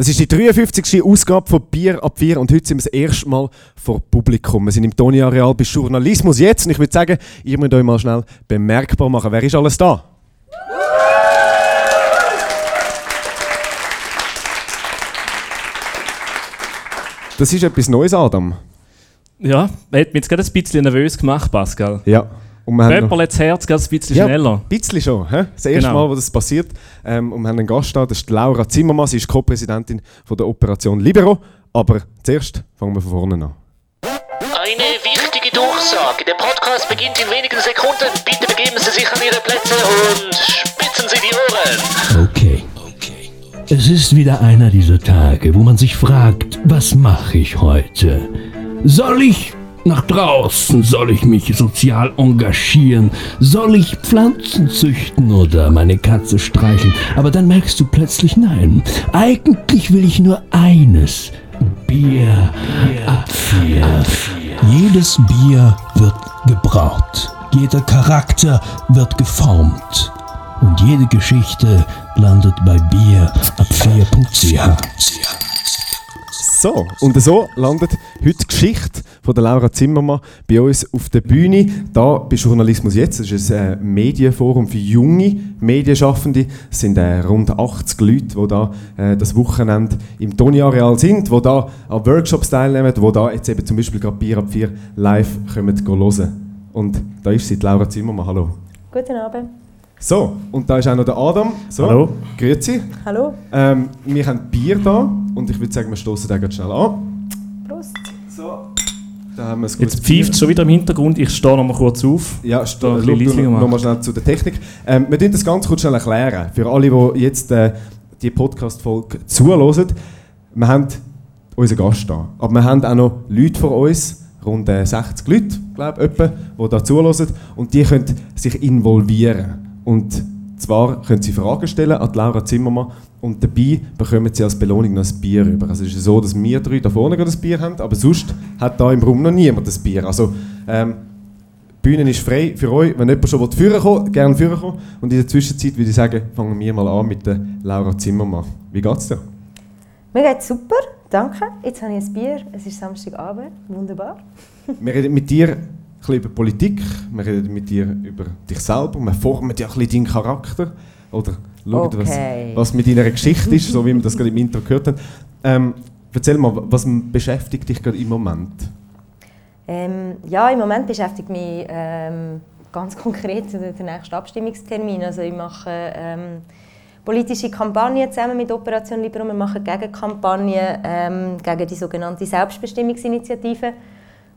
Das ist die 53. Ausgabe von Bier ab 4 und heute sind wir das erste Mal vor Publikum. Wir sind im Toni Areal bei Journalismus jetzt und ich würde sagen, ihr müsst euch mal schnell bemerkbar machen. Wer ist alles da? Das ist etwas Neues, Adam. Ja, hat mich jetzt gerade ein bisschen nervös gemacht, Pascal. Ja. Und wir Pöpperl das Herz gerade ein bisschen ja, schneller. ein bisschen schon. He? Das erste genau. Mal, wo das passiert. Ähm, und wir haben einen Gast da, das ist Laura Zimmermann. Sie ist Co-Präsidentin der Operation Libero. Aber zuerst fangen wir von vorne an. Eine wichtige Durchsage. Der Podcast beginnt in wenigen Sekunden. Bitte begeben Sie sich an Ihre Plätze und spitzen Sie die Ohren. Okay. okay. Es ist wieder einer dieser Tage, wo man sich fragt, was mache ich heute? Soll ich nach draußen? Soll ich mich sozial engagieren? Soll ich Pflanzen züchten oder meine Katze streicheln? Aber dann merkst du plötzlich nein. Eigentlich will ich nur eines. Bier ab vier. Jedes Bier wird gebraut. Jeder Charakter wird geformt. Und jede Geschichte landet bei Bier ab 4.ch. So, und so landet heute die Geschichte von der Laura Zimmermann bei uns auf der Bühne, da bei Journalismus jetzt. Das ist ein äh, Medienforum für junge Medienschaffende. Es sind äh, rund 80 Leute, die da äh, das Wochenende im Toni-Areal sind, die da an Workshops teilnehmen, die da jetzt eben zum Beispiel gerade Bier ab 4 live kommen hören. Und da ist sie, Laura Zimmermann. Hallo. Guten Abend. So, und da ist auch noch der Adam. So, Hallo. Grüezi. Hallo. Ähm, wir haben Bier da und ich würde sagen, wir stoßen den ganz schnell an. Prost. So. Da haben wir Jetzt pfeift es schon wieder im Hintergrund. Ich stehe noch mal kurz auf. Ja, schau noch mal schnell zu der Technik. Ähm, wir werden das ganz kurz schnell erklären. Für alle, die jetzt äh, die Podcast-Folge zuhören. Wir haben unseren Gast da. Aber wir haben auch noch Leute vor uns, rund 60 äh, Leute, glaube ich, die da zuhören. Und die können sich involvieren. Und zwar können Sie Fragen stellen an Laura Zimmermann und dabei bekommen Sie als Belohnung noch ein Bier über. Also es ist so, dass wir drei da vorne das Bier haben, aber sonst hat da im Raum noch niemand das Bier. Also ähm, die Bühne ist frei für euch. Wenn jemand schon führen will, gerne führen kommen. Und in der Zwischenzeit würde ich sagen, fangen wir mal an mit der Laura Zimmermann. Wie geht's dir? Mir geht's super, danke. Jetzt habe ich ein Bier. Es ist Samstagabend, wunderbar. wir reden mit dir bisschen über Politik, wir reden mit dir über dich selber, wir formen ja ein bisschen deinen Charakter oder schauen, okay. was, was mit deiner Geschichte ist, so wie wir das gerade im Intro gehört haben. Ähm, erzähl mal, was beschäftigt dich gerade im Moment? Ähm, ja, im Moment beschäftigt mich ähm, ganz konkret der nächste Abstimmungstermin. Also ich mache ähm, politische Kampagnen zusammen mit Operation Libero. Wir machen Gegenkampagnen ähm, gegen die sogenannte Selbstbestimmungsinitiative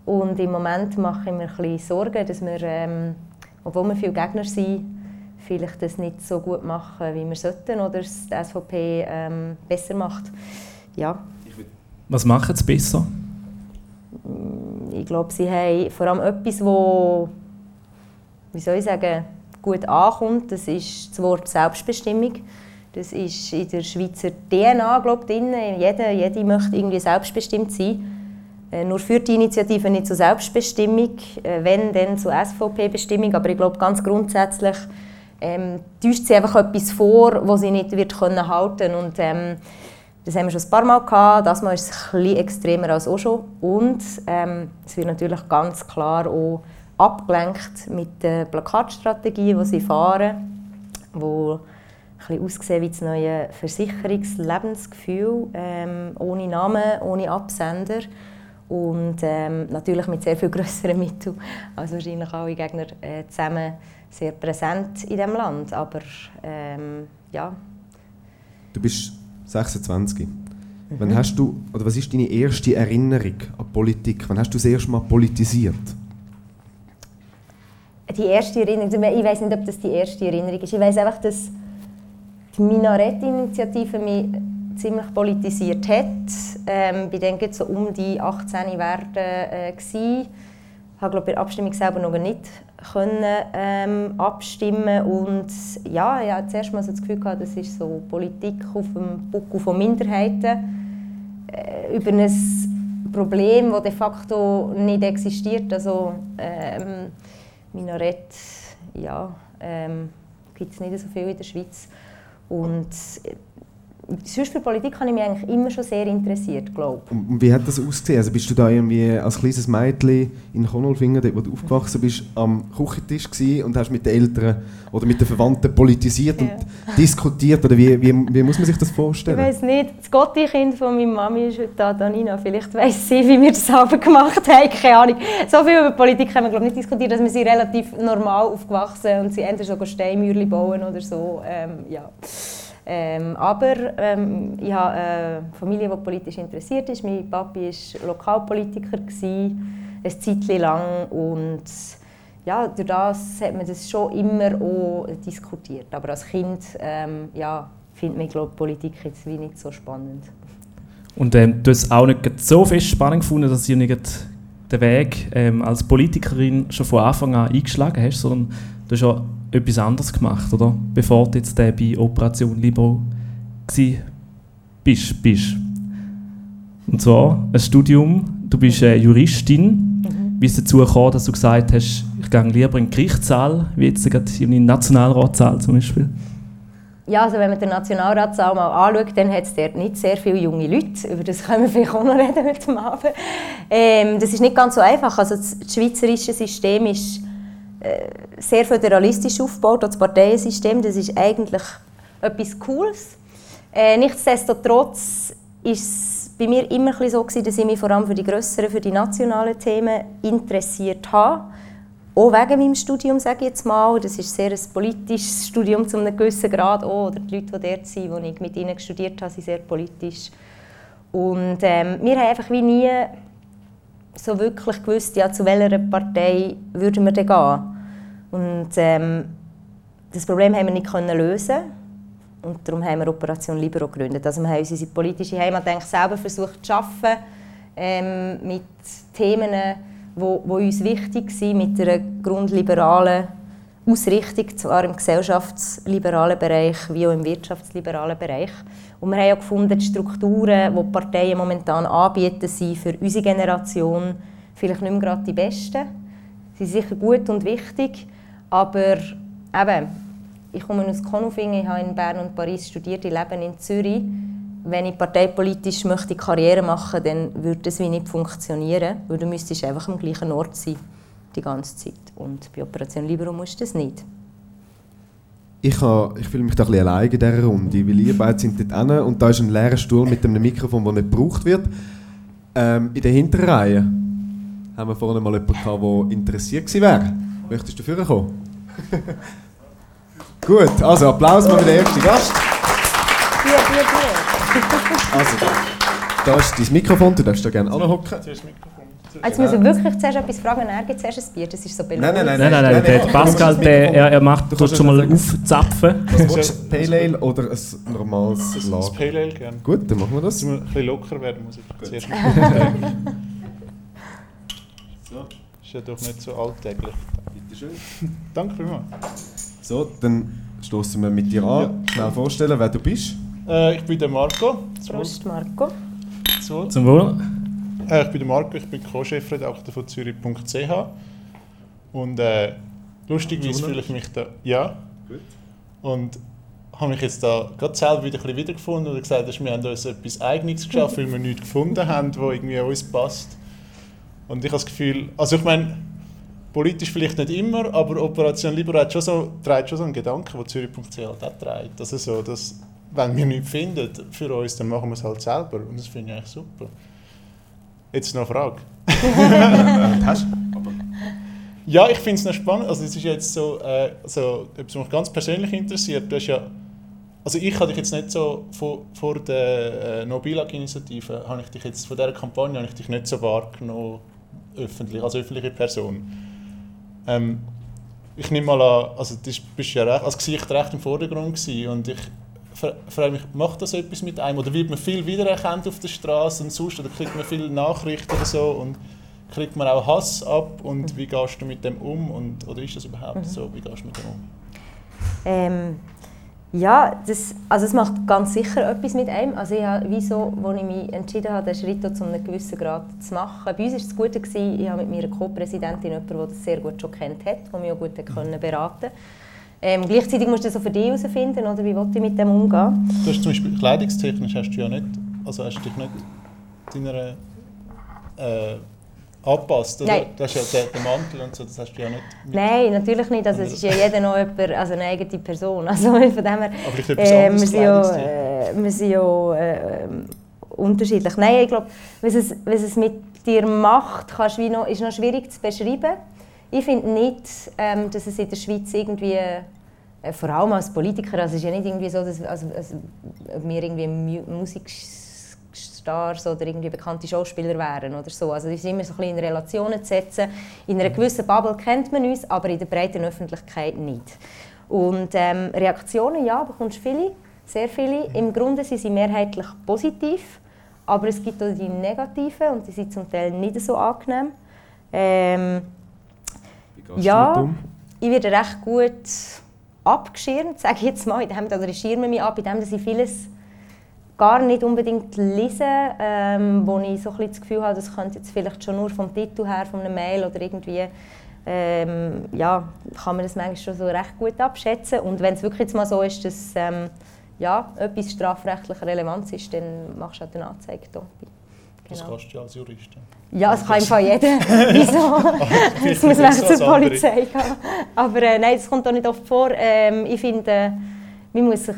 und im Moment mache ich mir ein bisschen Sorgen, dass wir, ähm, obwohl wir viele Gegner sind, vielleicht das nicht so gut machen, wie wir sollten oder es die SVP ähm, besser macht. Ja. Was machen sie besser? Mm, ich glaube, sie haben vor allem etwas, wo, wie soll ich sagen, gut ankommt. Das ist das Wort Selbstbestimmung. Das ist in der Schweizer DNA, glaube ich, drin. Jeder, jede möchte irgendwie selbstbestimmt sein. Äh, nur führt die Initiative nicht zur Selbstbestimmung, äh, wenn, dann zur SVP-Bestimmung. Aber ich glaube, ganz grundsätzlich ähm, täuscht sie einfach etwas vor, das sie nicht wird können halten Und ähm, das haben wir schon ein paar Mal gehabt. Das Mal ist es bisschen extremer als auch schon. Und ähm, es wird natürlich ganz klar auch abgelenkt mit der Plakatstrategie, die sie fahren, wo ein bisschen aussehen wie das neue Versicherungslebensgefühl, ähm, ohne Namen, ohne Absender und ähm, natürlich mit sehr viel größeren Mitteln als wahrscheinlich alle Gegner äh, zusammen sehr präsent in diesem Land. Aber ähm, ja. Du bist 26. Mhm. Wann hast du, oder was ist deine erste Erinnerung an Politik? Wann hast du das erste Mal politisiert? Die erste Erinnerung, ich weiß nicht, ob das die erste Erinnerung ist. Ich weiß einfach, dass die Minarett-Initiative mich ziemlich politisiert hat. Ähm, ich denke, so um die 18 werden äh, gsi. Ich habe bei der Abstimmung selber noch nicht können, ähm, abstimmen und ja, ich hatte zuerst mal so das Gefühl gehabt, das ist so Politik auf dem Buckel von Minderheiten äh, über ein Problem, das de facto nicht existiert. Also ähm, Minarett, ja, ähm, gibt es nicht so viel in der Schweiz und sonst für Politik habe ich mich eigentlich immer schon sehr interessiert, glaube Und, wie hat das ausgesehen? Also bist du da irgendwie als kleines Mädchen in Konolfingen, dort wo du aufgewachsen bist, am Küchentisch gewesen und hast mit den Eltern oder mit den Verwandten politisiert Ja. und diskutiert? Oder wie, wie, wie muss man sich das Ich vorstellen? weiß nicht, das Gotti-Kind von meiner Mami ist heute da, Danina. Vielleicht weiss sie, wie wir das selber gemacht haben. Keine Ahnung. So viel über Politik haben wir glaube ich, nicht diskutiert, dass wir sind relativ normal aufgewachsen und sie entweder so Steinmauerchen bauen oder so. Ähm, ja. Ähm, aber ähm, ich habe eine Familie, die politisch interessiert ist. Mein Papi war Lokalpolitiker, gewesen, eine Zeit lang. Und ja, durch das hat man das schon immer auch diskutiert. Aber als Kind ähm, ja, findet man glaub, Politik jetzt wie nicht so spannend. Und ähm, du hast auch nicht so fest spannend gefunden, dass du nicht den Weg ähm, als Politikerin schon von Anfang an eingeschlagen hast, sondern du hast auch etwas anderes gemacht, oder? Bevor du jetzt bei Operation Libro gsi bist, bist. Und zwar ein Studium, du bist äh, Juristin. Wie ist es dazu gekommen, dass du gesagt hast, ich gehe lieber in den Gerichtssaal, wie jetzt gerade in den Nationalratssaal zum Beispiel? Ja, also wenn man den Nationalratssaal mal anschaut, dann hat es dort nicht sehr viele junge Leute. Über das können wir vielleicht auch noch reden heute Abend. Ähm, das ist nicht ganz so einfach. Also das, schweizerische System ist sehr föderalistisch aufgebaut, das Parteiensystem. Das ist eigentlich etwas Cooles. Äh, nichtsdestotrotz ist es bei mir immer so gewesen, dass ich mich vor allem für die grösseren, für die nationalen Themen interessiert habe. Auch wegen meinem Studium, sage ich jetzt mal. Das ist sehr ein politisches Studium zu einem gewissen Grad. Auch. Oder die Leute, die dort sind, die ich mit ihnen studiert habe, sind sehr politisch. Und ähm, wir haben einfach wie nie so wirklich gewusst, ja, zu welcher Partei würden wir denn gehen. Und ähm, das Problem haben wir nicht können lösen und darum haben wir Operation Libero gegründet. Also wir haben unsere politische Heimat eigentlich selber versucht zu schaffen ähm, mit Themen, wo uns wichtig sind, mit einer grundliberalen Ausrichtung, zwar im gesellschaftsliberalen Bereich wie auch im wirtschaftsliberalen Bereich. Und wir haben auch gefunden, die Strukturen, die die Parteien momentan anbieten, sind für unsere Generation vielleicht nicht mehr gerade die besten. Sie sind sicher gut und wichtig, aber eben, ich komme aus Konufingen, ich habe in Bern und Paris studiert, ich lebe in Zürich. Wenn ich parteipolitisch möchte Karriere machen dann würde das wie nicht funktionieren, weil du müsstest einfach am gleichen Ort sein, die ganze Zeit. Und bei Operation Libero musst du das nicht. Ich, ha- ich fühle mich da ein bisschen allein in dieser Runde, weil ihr beide sind dort hin und da ist ein leerer Stuhl mit einem Mikrofon, das nicht gebraucht wird. Ähm, in der hinteren Reihe haben wir vorne mal jemanden gehabt, der interessiert gewesen wäre. Möchtest du vorne kommen? Gut, also Applaus mal für den ersten Gast. Hier, hier, hier. Also, da ist dein Mikrofon, du darfst da gerne anhocken. Jetzt muss ich wirklich zuerst etwas fragen, er gibt zuerst ein Bier, das ist so Nein, nein, nein. Nein, nein, nein, der Pascal, der, er, er macht Du schon mal aufzapfen. Was du? Pale Ale oder ein normales Lager? Pale Ale gerne. Gut, dann machen wir das. wir ein bisschen locker werden, muss ich zuerst So, ist ja doch nicht so alltäglich. Bitteschön. Danke vielmals. So, dann stoßen wir mit dir an. Schnell vorstellen, wer du bist. Äh, ich bin der Marco. Prost, Marco. So. Zum Wohl. Äh, ich bin der Marco, ich bin Co-Chefredakteur von Zürich.ch. Und äh, lustigerweise fühle ich mich da. Ja. Gut. Und habe mich jetzt da gerade selber wieder ein bisschen wiedergefunden und gesagt, dass wir haben uns etwas Eigenes geschafft, weil wir nichts gefunden haben, was irgendwie an uns passt. Und ich habe das Gefühl, also ich meine, politisch vielleicht nicht immer, aber Operation Libero hat schon so, trägt schon so einen Gedanken, den Zürich.ch halt auch trägt. Also so, dass, wenn wir nichts finden für uns, dann machen wir es halt selber. Und das finde ich eigentlich super. Jetzt noch eine Frage. Hast Ja, ich finde es noch spannend. Also es ist jetzt so, äh, so etwas, was mich ganz persönlich interessiert. Du hast ja, also ich habe dich jetzt nicht so vor, vor der äh, No-Bilag-Initiative, habe ich dich jetzt, von dieser Kampagne habe ich dich nicht so wahrgenommen, öffentlich, als öffentliche Person. Ähm, ich nehme mal an, also du bist ja recht, als Gesicht recht im Vordergrund gewesen und ich frage mich, macht das etwas mit einem oder wird man viel wiedererkannt auf der Straße und sonst oder kriegt man viele Nachrichten oder so und kriegt man auch Hass ab und wie gehst du mit dem um und oder ist das überhaupt so, wie gehst du mit dem um? Ähm, ja, das, also es macht ganz sicher etwas mit einem. Also ich habe, wieso, als ich mich entschieden habe, den Schritt zu einem gewissen Grad zu machen. Bei uns war es Gute, gewesen, ich habe mit meiner Co-Präsidentin jemanden, der das sehr gut schon kennt hat, der mich auch gut können beraten Ähm, gleichzeitig musst du das so für dich herausfinden, oder wie willst du mit dem umgehen. Du hast zum Beispiel kleidungstechnisch hast du ja nicht, also hast du dich nicht deiner äh, angepasst, oder? Nein. Das ist ja der, der Mantel und so, das hast du ja nicht. Nein, natürlich nicht. Also, es ist ja jeder noch jemand, also eine eigene Person. Also von dem her, Aber etwas äh, wir sind ja, äh, wir sind ja äh, unterschiedlich. Nein, ich glaube, was es, was es mit dir macht, kannst wie noch, ist noch schwierig zu beschreiben. Ich finde nicht, ähm, dass es in der Schweiz irgendwie, äh, vor allem als Politiker, also es ist ja nicht irgendwie so, dass also, also, wir irgendwie Mu Musikstars oder irgendwie bekannte Schauspieler wären oder so. Also es ist immer so ein in Relationen zu setzen. In einer gewissen Bubble kennt man uns, aber in der breiten Öffentlichkeit nicht. Und ähm, Reaktionen, ja, bekommst viele, sehr viele. Im Grunde sind sie mehrheitlich positiv, aber es gibt auch die negativen und die sind zum Teil nicht so angenehm. Ähm, ja, ich werde recht gut abgeschirmt, sage ich jetzt mal, indem oder ich schirme mich ab, indem dass ich vieles gar nicht unbedingt lese, ähm, wo ich so ein bisschen das Gefühl habe, das könnte jetzt vielleicht schon nur vom Titel her, von einer Mail oder irgendwie, ähm, ja, kann man das manchmal schon so recht gut abschätzen. Und wenn es wirklich jetzt mal so ist, dass ähm, ja, etwas strafrechtlich relevant ist, dann machst du halt eine Anzeige da. Das Genau. kannst du ja als Jurist. Ja, das kann im Fall jeder. Wieso? Jetzt muss man zur. Polizei gehen. Aber äh, nein, das kommt auch nicht oft vor. Ähm, ich finde, äh, man muss sich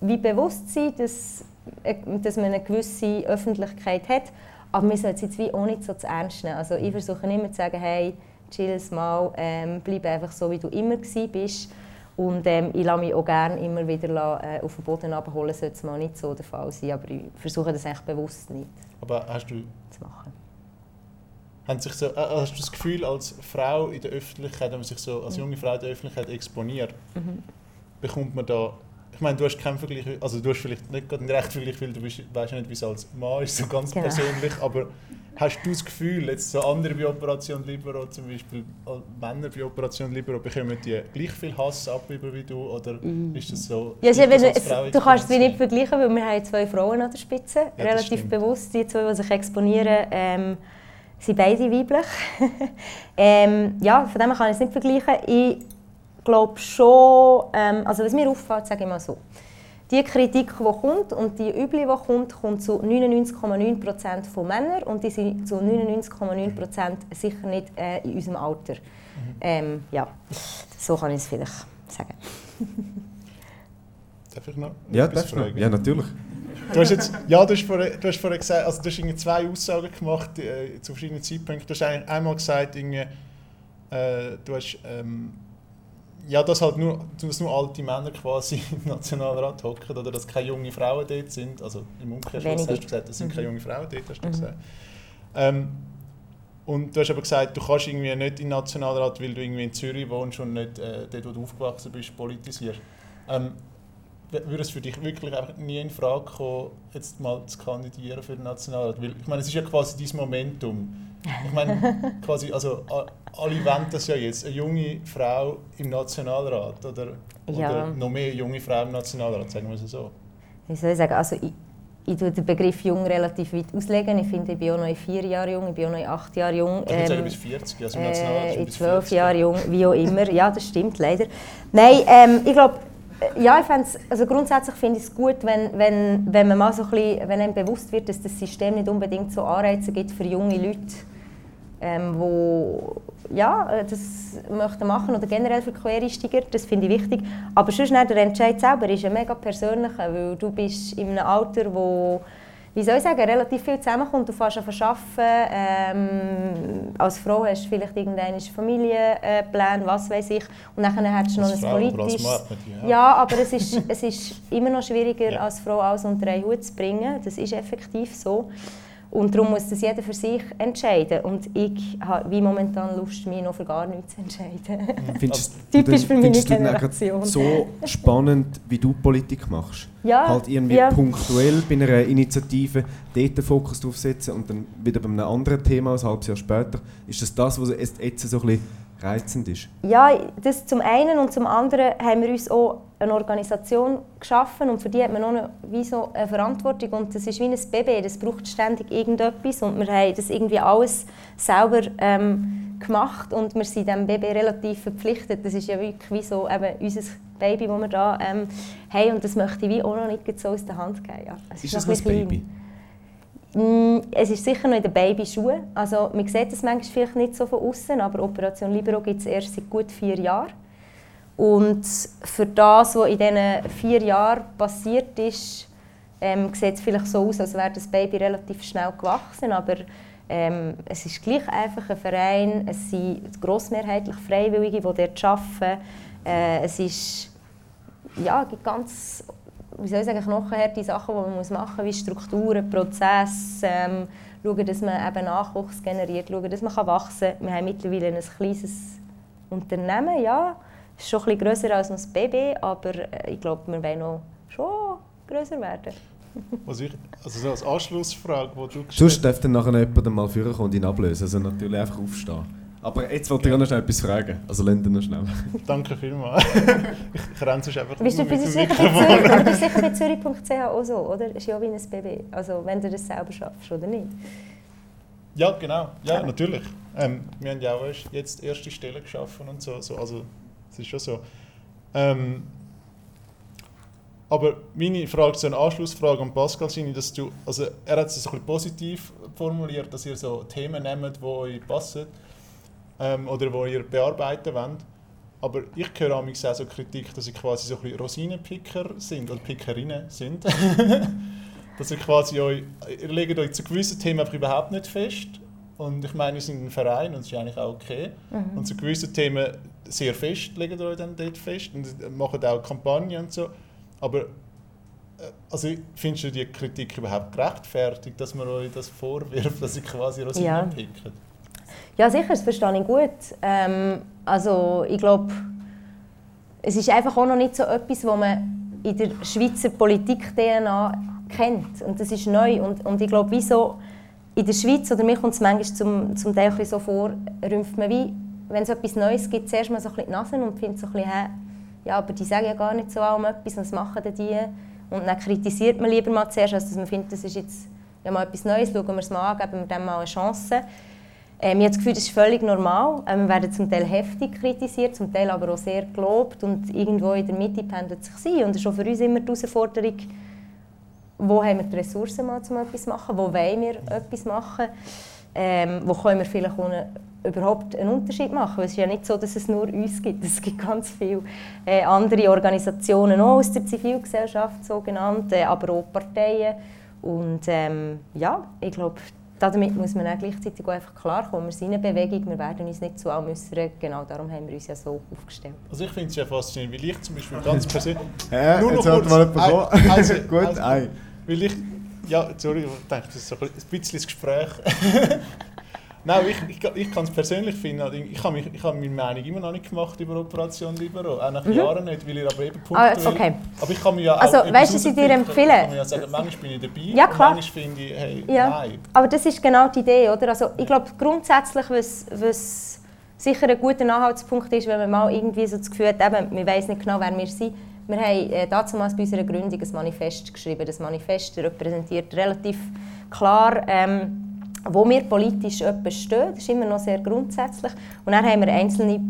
wie bewusst sein, dass, äh, dass man eine gewisse Öffentlichkeit hat. Aber man sollte es jetzt wie auch nicht so zu ernst nehmen. Also ich versuche immer zu sagen, hey, chill's mal, ähm, bleib einfach so, wie du immer bist. Und ähm, ich lasse mich auch gerne immer wieder la- äh, auf den Boden abholen, sollte es mal nicht so der Fall sein. Aber ich versuche das eigentlich bewusst nicht Aber hast du, zu machen. haben sich so, äh, hast du das Gefühl, als Frau in der Öffentlichkeit, wenn man sich so als junge Frau in der Öffentlichkeit exponiert, bekommt man da. Ich meine, du hast keinen Vergleich, also du hast vielleicht nicht gerade einen rechten Vergleich, weil du weißt ja nicht, wie es als Mann ist, so ganz Genau. persönlich, aber hast du das Gefühl, jetzt so andere bei Operation Libero, zum Beispiel äh, Männer bei Operation Libero, bekommen die gleich viel Hass ab wie du, oder ist das so? Ja, es ist stimmt das eben, als Frau es, du kannst es nicht vergleichen, weil wir haben zwei Frauen an der Spitze, das relativ bewusst. Die zwei, die sich exponieren, ähm, sind beide weiblich. ähm, ja, von dem kann ich es nicht vergleichen. Ich glaube schon, ähm, also was mir auffällt, sage ich mal so, die Kritik, die kommt und die Üble, die kommt, kommt zu 99,9% von Männern und die sind zu 99,9% sicher nicht äh, in unserem Alter. Ähm, ja, so kann ich es vielleicht sagen. Darf ich noch Ja, etwas darfst du? Ja, natürlich. Du hast jetzt, ja, du hast vorhin, du hast vorhin gesagt, also du hast irgendwie zwei Aussagen gemacht äh, zu verschiedenen Zeitpunkten. Du hast einmal gesagt, irgendwie, äh, du hast, ähm, ja, dass halt nur, dass nur alte Männer quasi im Nationalrat hocken oder dass keine junge Frauen dort sind. Also im Umkehrschluss hast du gesagt, es sind keine junge Frauen dort, hast du gesagt. Ähm, und du hast aber gesagt, du kannst irgendwie nicht in den Nationalrat, weil du irgendwie in Zürich wohnst und nicht äh, dort, wo du aufgewachsen bist, politisierst. Ähm, würde es für dich wirklich einfach nie in Frage kommen, jetzt mal zu kandidieren für den Nationalrat? Weil, ich meine, es ist ja quasi dein Momentum. Ich meine, quasi, also, alle wollen das ja jetzt, eine junge Frau im Nationalrat oder, Ja. oder noch mehr junge Frauen im Nationalrat, sagen wir es so. Wie soll ich sagen? Also ich, ich tue den Begriff jung relativ weit auslegen. Ich finde, ich bin auch noch in vier Jahre jung, ich bin auch noch acht Jahre jung. Ich würde sagen, Ähm, bis 40, also im Nationalrat äh, bis zwölf 40. Jahren jung, wie auch immer. Ja, das stimmt leider. Nein, ähm, ich glaube, ja, ich fänd's, also grundsätzlich finde ich es gut, wenn, wenn, wenn man mal so ein bisschen, wenn einem bewusst wird, dass das System nicht unbedingt so Anreize gibt für junge Leute, ähm, wo ja, äh, das möchten machen oder generell für Quereinsteiger, das finde ich wichtig. Aber sonst der Entscheid selber ist ein mega persönlicher, weil du bist in einem Alter, wo wie soll ich sagen, relativ viel zusammenkommt. Du fährst an arbeiten, ähm, als Frau hast du vielleicht irgendeine Familienplan, was weiß ich, und dann hast du noch Als ein Frau politisches... Mann, ja. Ja, aber es ist, es ist immer noch schwieriger, Ja. als Frau alles unter einen Hut zu bringen. Das ist effektiv so. Und darum muss das jeder für sich entscheiden. Und ich habe wie momentan Lust, mich noch für gar nichts zu entscheiden. Findest Typisch für meine Generation. so spannend, wie du Politik machst? Ja, Halt irgendwie ja. punktuell bei einer Initiative dort den Fokus drauf setzen und dann wieder bei einem anderen Thema, ein halbes Jahr später. Ist das das, was jetzt so ein bisschen reizend ist? Ja, das zum einen und zum anderen haben wir uns auch eine Organisation geschaffen und für die hat man auch eine, wie so eine Verantwortung und das ist wie ein Baby, das braucht ständig irgendetwas und wir haben das irgendwie alles selber ähm, gemacht und wir sind dem Baby relativ verpflichtet. Das ist ja wirklich wie so eben unser Baby, das wir da ähm, haben und das möchte ich wie auch noch nicht so aus der Hand geben. Ja. Es ist, ist das ein Baby? Mm, es ist sicher noch in den Babyschuhen. Also, man sieht es manchmal vielleicht nicht so von außen, aber Operation Libero gibt es erst seit gut vier Jahren. Und für das, was in diesen vier Jahren passiert ist, ähm, sieht es vielleicht so aus, als wäre das Baby relativ schnell gewachsen. Aber ähm, es ist gleich einfach ein Verein. Es sind grossmehrheitlich Freiwillige, die dort arbeiten. Äh, es ist, ja, gibt ganz wie soll ich sagen, knochenharte Sachen, die man machen muss, wie Strukturen, Prozesse, ähm, schauen, dass man eben Nachwuchs generiert, schauen, dass man wachsen kann. Wir haben mittlerweile ein kleines Unternehmen, ja. Es ist schon ein bisschen grösser als ein Baby, aber äh, ich glaube, wir wollen noch schon grösser werden. also, ich, also so als Anschlussfrage, die du gestellt Sonst darf dann nachher jemand mal führen und ihn ablösen, also natürlich einfach aufstehen. Aber jetzt wollte ich auch noch schnell etwas fragen. Also lasst noch schnell. Danke vielmals. ich renne sonst einfach bist du, bist du sicher bei Zürich, sicher bei Zürich.ch auch so, oder? Ist ja wie ein Baby. Also wenn du das selber schaffst, oder nicht? Ja, genau. Ja, ja. natürlich. Ähm, wir haben ja auch jetzt erste Stellen geschaffen und so. so also es ist schon so. Ähm, aber meine Frage, so eine Anschlussfrage an Pascal Sini, dass du, also er hat es ein bisschen positiv formuliert, dass ihr so Themen nehmt, die euch passen ähm, oder wo ihr bearbeiten wollt. Aber ich höre auch so Kritik, dass ihr quasi so ein Rosinenpicker sind oder Pickerinnen sind. dass ihr quasi euch, ihr legt euch zu gewissen Themen einfach überhaupt nicht fest. Und ich meine, wir sind ein Verein und das ist eigentlich auch okay. Mhm. Und zu gewissen Themen sehr fest ihr euch dann dort fest und macht auch Kampagnen und so. Aber äh, also findest du die Kritik überhaupt gerechtfertigt, dass man euch das vorwirft, dass ihr quasi Rosinen ja. pickt? Ja, sicher, das verstehe ich gut. Ähm, also ich glaube, es ist einfach auch noch nicht so etwas, was man in der Schweizer Politik-DNA kennt. Und das ist neu. Und, und ich glaube, wieso in der Schweiz, oder mir kommt es manchmal zum, zum Teil so vor, rümpft man wie, wenn es etwas Neues gibt, zuerst mal so ein bisschen die Nase und findet so ein bisschen, hä, ja, aber die sagen ja gar nicht so um etwas, was machen denn die? Und dann kritisiert man lieber mal zuerst, als dass man findet, das ist jetzt ja mal etwas Neues, schauen wir es mal an, geben wir dem mal eine Chance. Ähm, ich habe das Gefühl, das ist völlig normal. Ähm, wir werden zum Teil heftig kritisiert, zum Teil aber auch sehr gelobt und irgendwo in der Mitte pendelt sich sein. Und das ist auch für uns immer die Herausforderung, wo haben wir die Ressourcen mal, um etwas zu machen, wo wollen wir etwas machen, ähm, wo können wir vielleicht ohne überhaupt einen Unterschied machen. Weil es ist ja nicht so, dass es nur uns gibt. Es gibt ganz viele äh, andere Organisationen auch aus der Zivilgesellschaft, sogenannte, äh, aber auch Parteien. Und ähm, ja, ich glaube, damit muss man auch gleichzeitig auch einfach klarkommen. Wir sind eine Bewegung, wir werden uns nicht zu allem äußern. Genau darum haben wir uns ja so aufgestellt. Also ich finde es ja faszinierend, weil ich zum Beispiel ganz persönlich... ja, nur noch jetzt kurz, mal jemand ein, also, Gut, also, ein. Weil ich... Ja, sorry, ich denke, das ist so ein bisschen das Gespräch. Nein, ich, ich, ich kann es persönlich finden. Also ich habe ich hab meine Meinung immer noch nicht gemacht über Operation Libero. Auch nach mhm. Jahren nicht, weil ihr aber eben punktuell... Ah, okay. Aber ich kann mir ja also, auch weißt du, was ich dir empfehle? Ich kann ja sagen, manchmal bin ich dabei, ja, klar. manchmal finde ich, hey, ja. nein. Aber das ist genau die Idee, oder? Also, ich glaube grundsätzlich, was, was sicher ein guter Anhaltspunkt ist, wenn man mal irgendwie so das Gefühl hat, eben, wir wissen nicht genau, wer wir sind. Wir haben äh, damals bei unserer Gründung ein Manifest geschrieben. Das Manifest repräsentiert relativ klar... Ähm, wo wir politisch etwas stehen. Das ist immer noch sehr grundsätzlich. Und dann haben wir einzelne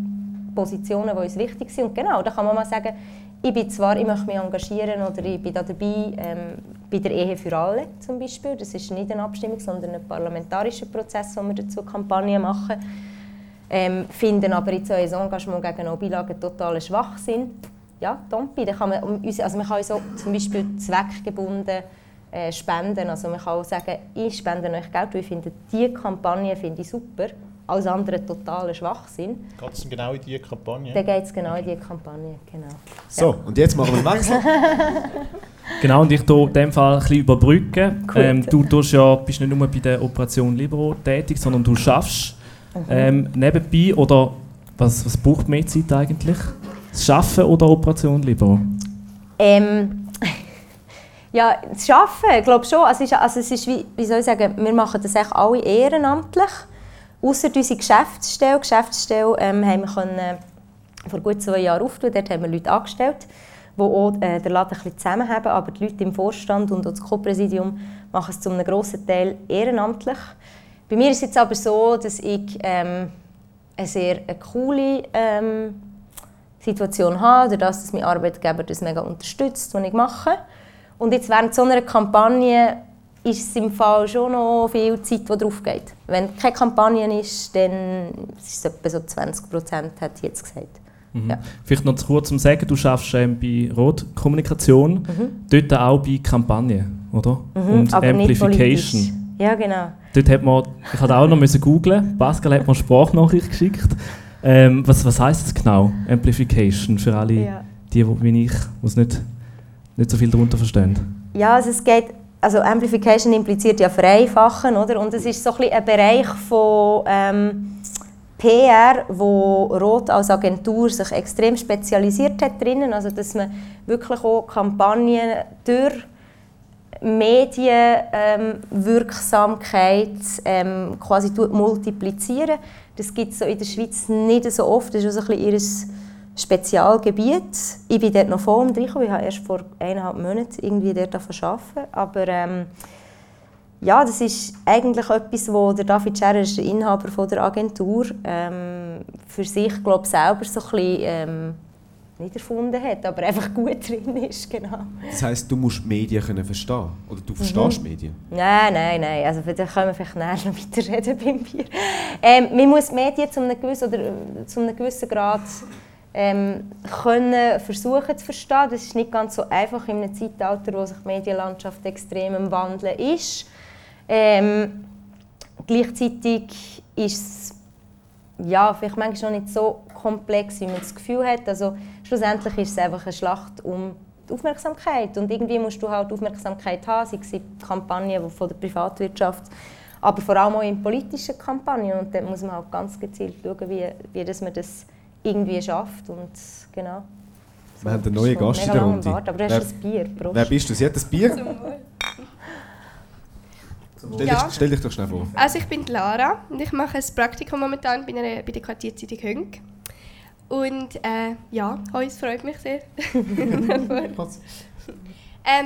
Positionen, die uns wichtig sind. Und genau, da kann man mal sagen, ich bin zwar, ich möchte mich engagieren oder ich bin da dabei ähm, bei der Ehe für alle zum Beispiel. Das ist nicht eine Abstimmung, sondern ein parlamentarischer Prozess, wo wir dazu Kampagnen machen. Ähm, finden aber jetzt unser Engagement gegen Obilagen total Schwachsinn. Ja, Tompi, da kann man, also man kann so zum Beispiel zweckgebunden äh, spenden. Also man kann auch sagen, ich spende euch Geld, weil ich finde, diese Kampagne finde ich super. Alles andere totaler Schwachsinn. Geht es genau in diese Kampagne? Dann geht es genau in diese Kampagne, genau. So, ja. und jetzt machen wir einen Wechsel. genau, und ich tue in diesem Fall ein bisschen überbrücken. Ähm, du tust ja, bist nicht nur bei der Operation Libero tätig, sondern du schaffst mhm. ähm, nebenbei, oder was, was braucht mehr Zeit eigentlich? Das Schaffen oder Operation Libero? Ähm, ja, das Arbeiten, ich glaube schon. Also, also es ist wie, wie soll ich sagen, wir machen das eigentlich alle ehrenamtlich. Außer unsere Geschäftsstelle. Die Geschäftsstelle ähm, haben wir können, äh, vor gut zwei Jahren auftun. Dort haben wir Leute angestellt, die auch äh, den Laden ein bisschen zusammen haben. Aber die Leute im Vorstand und auch das Co-Präsidium machen es zu einem grossen Teil ehrenamtlich. Bei mir ist es jetzt aber so, dass ich ähm, eine sehr eine coole ähm, Situation habe, dadurch, dass mein Arbeitgeber das mega unterstützt, was ich mache. Und jetzt während so einer Kampagne ist es im Fall schon noch viel Zeit, die drauf geht. Wenn keine Kampagne ist, dann ist es etwa so 20 Prozent, hat jetzt gesagt. Mhm. Ja. Vielleicht noch zu kurz zum Sagen, du arbeitest ähm, bei Rotkommunikation, mhm. dort auch bei Kampagnen, oder? Mhm, Und Amplification. Ja, genau. Dort hat man, ich hatte auch noch googeln, Pascal hat mir eine Sprachnachricht geschickt. Ähm, was, was heisst das genau, Amplification, für alle, ja. die, wie ich, die es nicht, nicht so viel darunter verstehen? Ja, also es geht, also Amplification impliziert ja Vereinfachen, oder? Und es ist so ein, ein Bereich von... Ähm, PR, wo Rot als Agentur sich extrem spezialisiert hat drinnen, also dass man wirklich auch Kampagnen durch Medienwirksamkeit ähm, quasi multiplizieren. Das gibt es so in der Schweiz nicht so oft. Das ist auch ein bisschen Spezialgebiet. Ich bin dort noch voll reingekommen. Ich habe erst vor eineinhalb Monaten irgendwie dort arbeiten. Aber ähm, ja, das ist eigentlich etwas, wo der David Scherer der Inhaber von der Agentur ähm, für sich glaube selber so ein bisschen, ähm, nicht erfunden hat, aber einfach gut drin ist, genau. Das heisst, du musst Medien können verstehen oder du verstehst mhm. Medien? Nein, nein, nein, also da können wir vielleicht näher noch weiterreden beim Bier. Ähm, man muss Medien zu einem gewissen, oder, äh, zu einem gewissen Grad ähm, können versuchen zu verstehen. Das ist nicht ganz so einfach in einem Zeitalter, wo sich die Medienlandschaft extrem im Wandeln ist. Ähm, gleichzeitig ist es ja, vielleicht manchmal noch nicht so komplex, wie man das Gefühl hat. Also, schlussendlich ist es einfach eine Schlacht um die Aufmerksamkeit. Und irgendwie musst du halt Aufmerksamkeit haben, sei es in Kampagnen von der Privatwirtschaft, aber vor allem auch in politischen Kampagnen. Und dann muss man halt ganz gezielt schauen, wie, wie das man das irgendwie schafft. Und genau. Wir haben einen neuen Gast in der Runde. Wart, aber du hast wer, ein Bier. Prost. Wer bist du? Sie hat ein Bier? Stell, ja. dich, stell dich doch schnell vor. Also ich bin Lara und ich mache ein Praktikum momentan bei, einer, bei der Quartierzeitung Hönk. Und äh, ja, hoi, es freut mich sehr. ähm,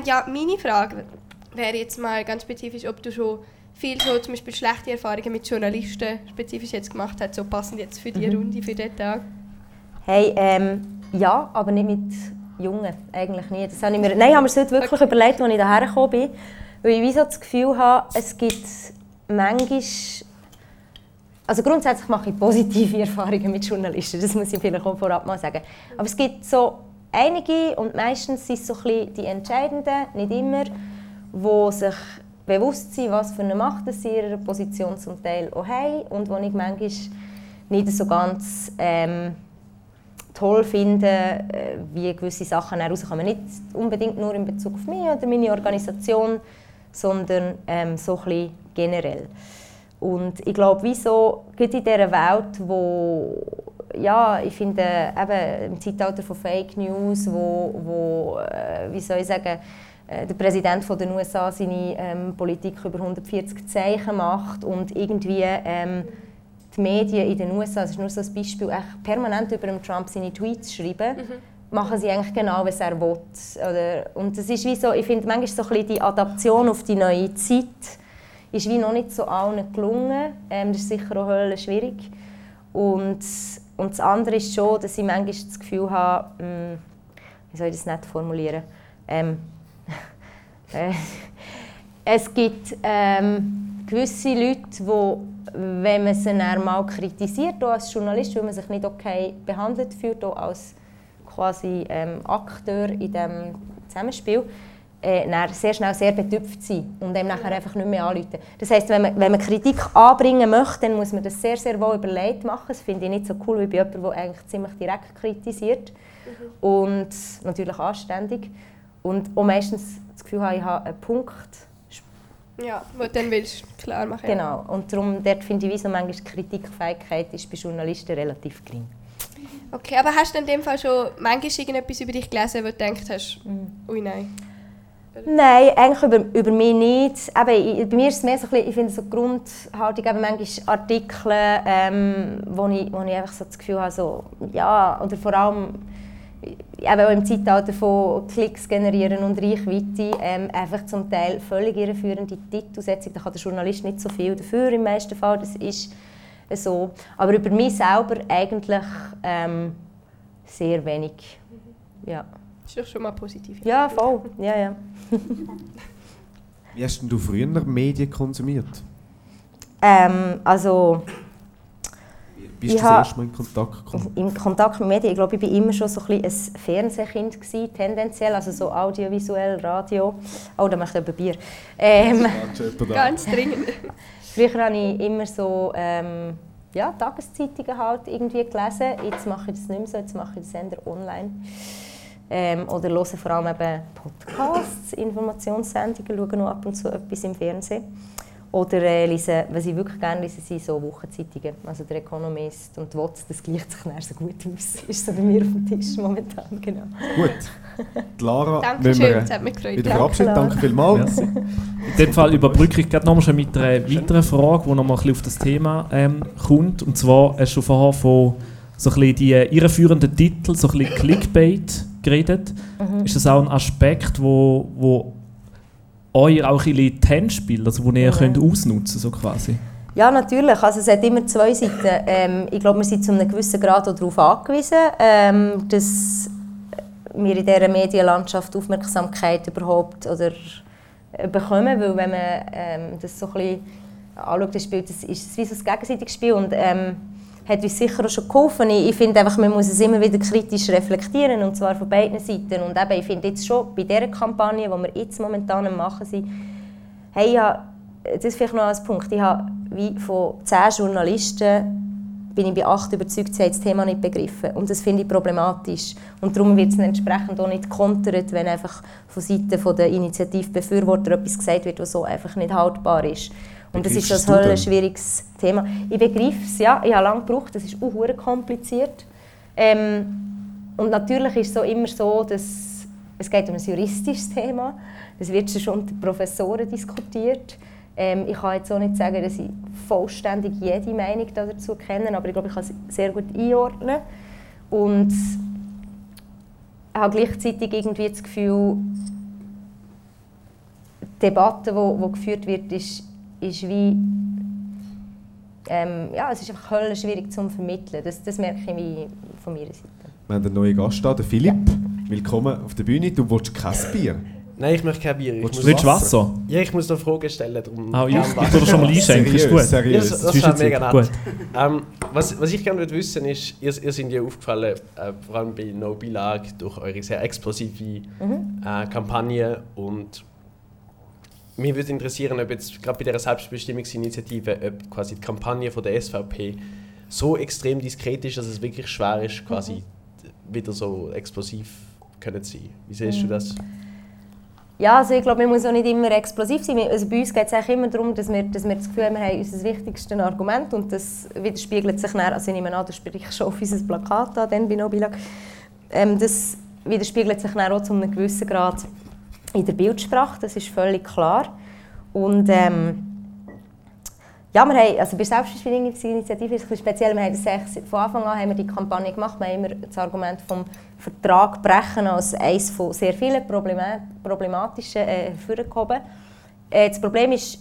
ja, meine Frage wäre jetzt mal ganz spezifisch, ob du schon viel so zum Beispiel schlechte Erfahrungen mit Journalisten spezifisch jetzt gemacht hast, so passend jetzt für die mhm. Runde, für den Tag. Hey, ähm, ja, aber nicht mit Jungen, eigentlich nicht. Das habe ich mir, nein, ich habe mir das wirklich okay. überlegt, als ich hierher gekommen bin. Weil ich so das Gefühl habe, es gibt manchmal... Also grundsätzlich mache ich positive Erfahrungen mit Journalisten, das muss ich vielleicht auch vorab mal sagen. Aber es gibt so einige, und meistens sind es so ein die Entscheidenden, nicht immer, die sich bewusst sind, was für eine Macht sie in ihrer Position zum Teil auch haben und wo ich manchmal nicht so ganz ähm, toll finde, äh, wie gewisse Sachen herauskommen. Nicht unbedingt nur in Bezug auf mich oder meine Organisation, sondern ähm, so ein generell. Und ich glaube, wieso, gerade in dieser Welt, wo, ja, ich finde, eben im Zeitalter von Fake News, wo, wo äh, wie soll ich sagen, äh, der Präsident den USA seine ähm, Politik über 140 Zeichen macht und irgendwie ähm, die Medien in den USA, das ist nur so ein Beispiel, permanent über Trump seine Tweets schreiben. Mhm machen sie eigentlich genau, was er will. Oder, und das ist wie so, ich finde manchmal so ein bisschen die Adaption auf die neue Zeit ist wie noch nicht so allen gelungen. Ähm, das ist sicher auch höllisch schwierig. Und, und das andere ist schon, dass ich manchmal das Gefühl habe, mh, hm, wie soll ich das nicht formulieren, ähm, äh, es gibt ähm, gewisse Leute, die wenn man sie dann mal kritisiert, auch als Journalist, weil man sich nicht okay behandelt fühlt, auch als quasi ähm, Akteur in diesem Zusammenspiel, äh, sehr schnell sehr betüpft sein und dem nachher einfach nicht mehr anrufen. Das heisst, wenn man, wenn man Kritik anbringen möchte, dann muss man das sehr, sehr wohl überlegt machen. Das finde ich nicht so cool wie bei jemandem, der eigentlich ziemlich direkt kritisiert. Mhm. Und natürlich anständig. Und auch meistens das Gefühl habe, ich habe einen Punkt. Ja, wo dann willst du klar machen. Genau. Und darum finde ich, wie so manchmal die Kritikfähigkeit ist bei Journalisten relativ gering. Okay, aber hast du in dem Fall schon manchmal irgendetwas über dich gelesen, wo du denkst hast, mm. ui nein? Nein, eigentlich über, über mich nicht. Eben, ich, bei mir ist es mehr so ein bisschen, ich finde so Grundhaltung, eben manchmal Artikel, ähm, wo, ich, wo ich einfach so das Gefühl habe, so, ja, oder vor allem eben auch im Zeitalter von Klicks generieren und Reichweite, ähm, einfach zum Teil völlig irreführende Titelsetzung. Da kann der Journalist nicht so viel dafür im meisten Fall. Das ist so. Aber über mich selber eigentlich ähm, sehr wenig. Ja. Das ist doch schon mal positiv. Ja, voll. Ja, ja. Wie hast denn du früher Medien konsumiert? Ähm, also bist du das erste Mal in Kontakt gekommen? In Kontakt mit Medien, ich glaube, ich war immer schon so ein, ein Fernsehkind, gewesen, tendenziell, also so audiovisuell, Radio. Oh, da möchte ich ein Bier. Ähm, Ganz dringend. Früher habe ich immer so ähm, ja, Tageszeitungen halt irgendwie gelesen. Jetzt mache ich das nicht mehr so, jetzt mache ich das eher online. Ähm, oder höre vor allem eben Podcasts, Informationssendungen, schaue noch ab und zu etwas im Fernsehen. Oder äh, lese, was ich wirklich gerne lese, sind so Wochenzeitungen. Also der Economist und WOTS, das gleicht sich dann so gut aus. Ist so bei mir auf dem Tisch momentan, genau. Gut. Die Lara, Dankeschön, das hat mich gefreut. Wieder verabschiedet, danke vielmals. In dem Fall überbrücke ich gerade nochmal mit einer weiteren Frage, die nochmal auf das Thema ähm, kommt. Und zwar hast du vorher von so ein bisschen die irreführenden Titel, so ein bisschen Clickbait geredet. Mhm. Ist das auch ein Aspekt, wo, wo euch auch ein die spielt, also wo ihr mhm. könnt ausnutzen so quasi? Ja, natürlich. Also es hat immer zwei Seiten. Ähm, ich glaube, wir sind zu einem gewissen Grad darauf angewiesen, ähm, dass wir in dieser Medienlandschaft Aufmerksamkeit überhaupt oder äh, bekommen, weil wenn man ähm, das so ein bisschen anschaut, das Spiel, das ist wie so ein gegenseitiges Spiel und ähm, hat uns sicher auch schon geholfen. Ich, ich finde einfach, man muss es immer wieder kritisch reflektieren und zwar von beiden Seiten. Und eben, ich finde jetzt schon bei dieser Kampagne, die wir jetzt momentan am machen sind, hey, ja, das ist vielleicht noch ein Punkt, ich habe wie von zehn Journalisten bin ich bei acht überzeugt, sie haben das Thema nicht begriffen. Und das finde ich problematisch. Und darum wird es entsprechend auch nicht kontert, wenn einfach von Seiten der Initiativbefürworter etwas gesagt wird, was so einfach nicht haltbar ist. Und das ist ein ein schwieriges Thema. Ich begreife es, ja. Ich habe lange gebraucht, das ist auch kompliziert. Ähm, und natürlich ist es so immer so, dass es geht um ein juristisches Thema. Das wird schon unter Professoren diskutiert. Ähm, ich kann jetzt auch nicht sagen, dass ich vollständig jede Meinung dazu kenne, aber ich glaube, ich kann es sehr gut einordnen. Und habe gleichzeitig irgendwie das Gefühl, die Debatte, die, die geführt wird, ist ist wie ähm, ja, es ist einfach höllisch schwierig zu vermitteln. Das, das merke ich wie von meiner Seite. Wir haben einen neuen Gast da, den Philipp. Ja. Willkommen auf der Bühne. Du willst kein Bier? Nein, ich möchte kein Bier. Ich willst du Wasser? Wasser? Ja, ich muss noch Fragen stellen. Darum oh, ja. Ich würde schon mal einschenken, ist gut. Seriös. Ja, das, das wäre mega nett. Gut. Ähm, was, was ich gerne wissen ist, ihr, ihr seid ja aufgefallen, äh, vor allem bei No Bilag, durch eure sehr explosive mhm. äh, Kampagne und mich würde interessieren, ob jetzt gerade bei der Selbstbestimmungsinitiative ob quasi die Kampagne von der SVP so extrem diskret ist, dass es wirklich schwer ist, quasi mhm. wieder so explosiv können zu sein. Wie siehst mhm. du das? Ja, also ich glaube, man muss auch nicht immer explosiv sein. Also bei uns geht es eigentlich immer darum, dass wir, dass wir das Gefühl haben, wir haben unser wichtigstes Argument und das widerspiegelt sich dann, also ich nehme an, du sprichst schon auf unser Plakat an, dann bei Nobilag. Ähm, das widerspiegelt sich dann auch zu einem gewissen Grad in der Bildsprache, das ist völlig klar. Und ähm, ja, wir haben, also bei Selbstbestimmungsinitiative ist es speziell, wir haben das von Anfang an haben wir die Kampagne gemacht, wir haben immer das Argument vom Vertrag brechen als eines von sehr vielen problematischen äh, hervorgehoben. Äh, das Problem ist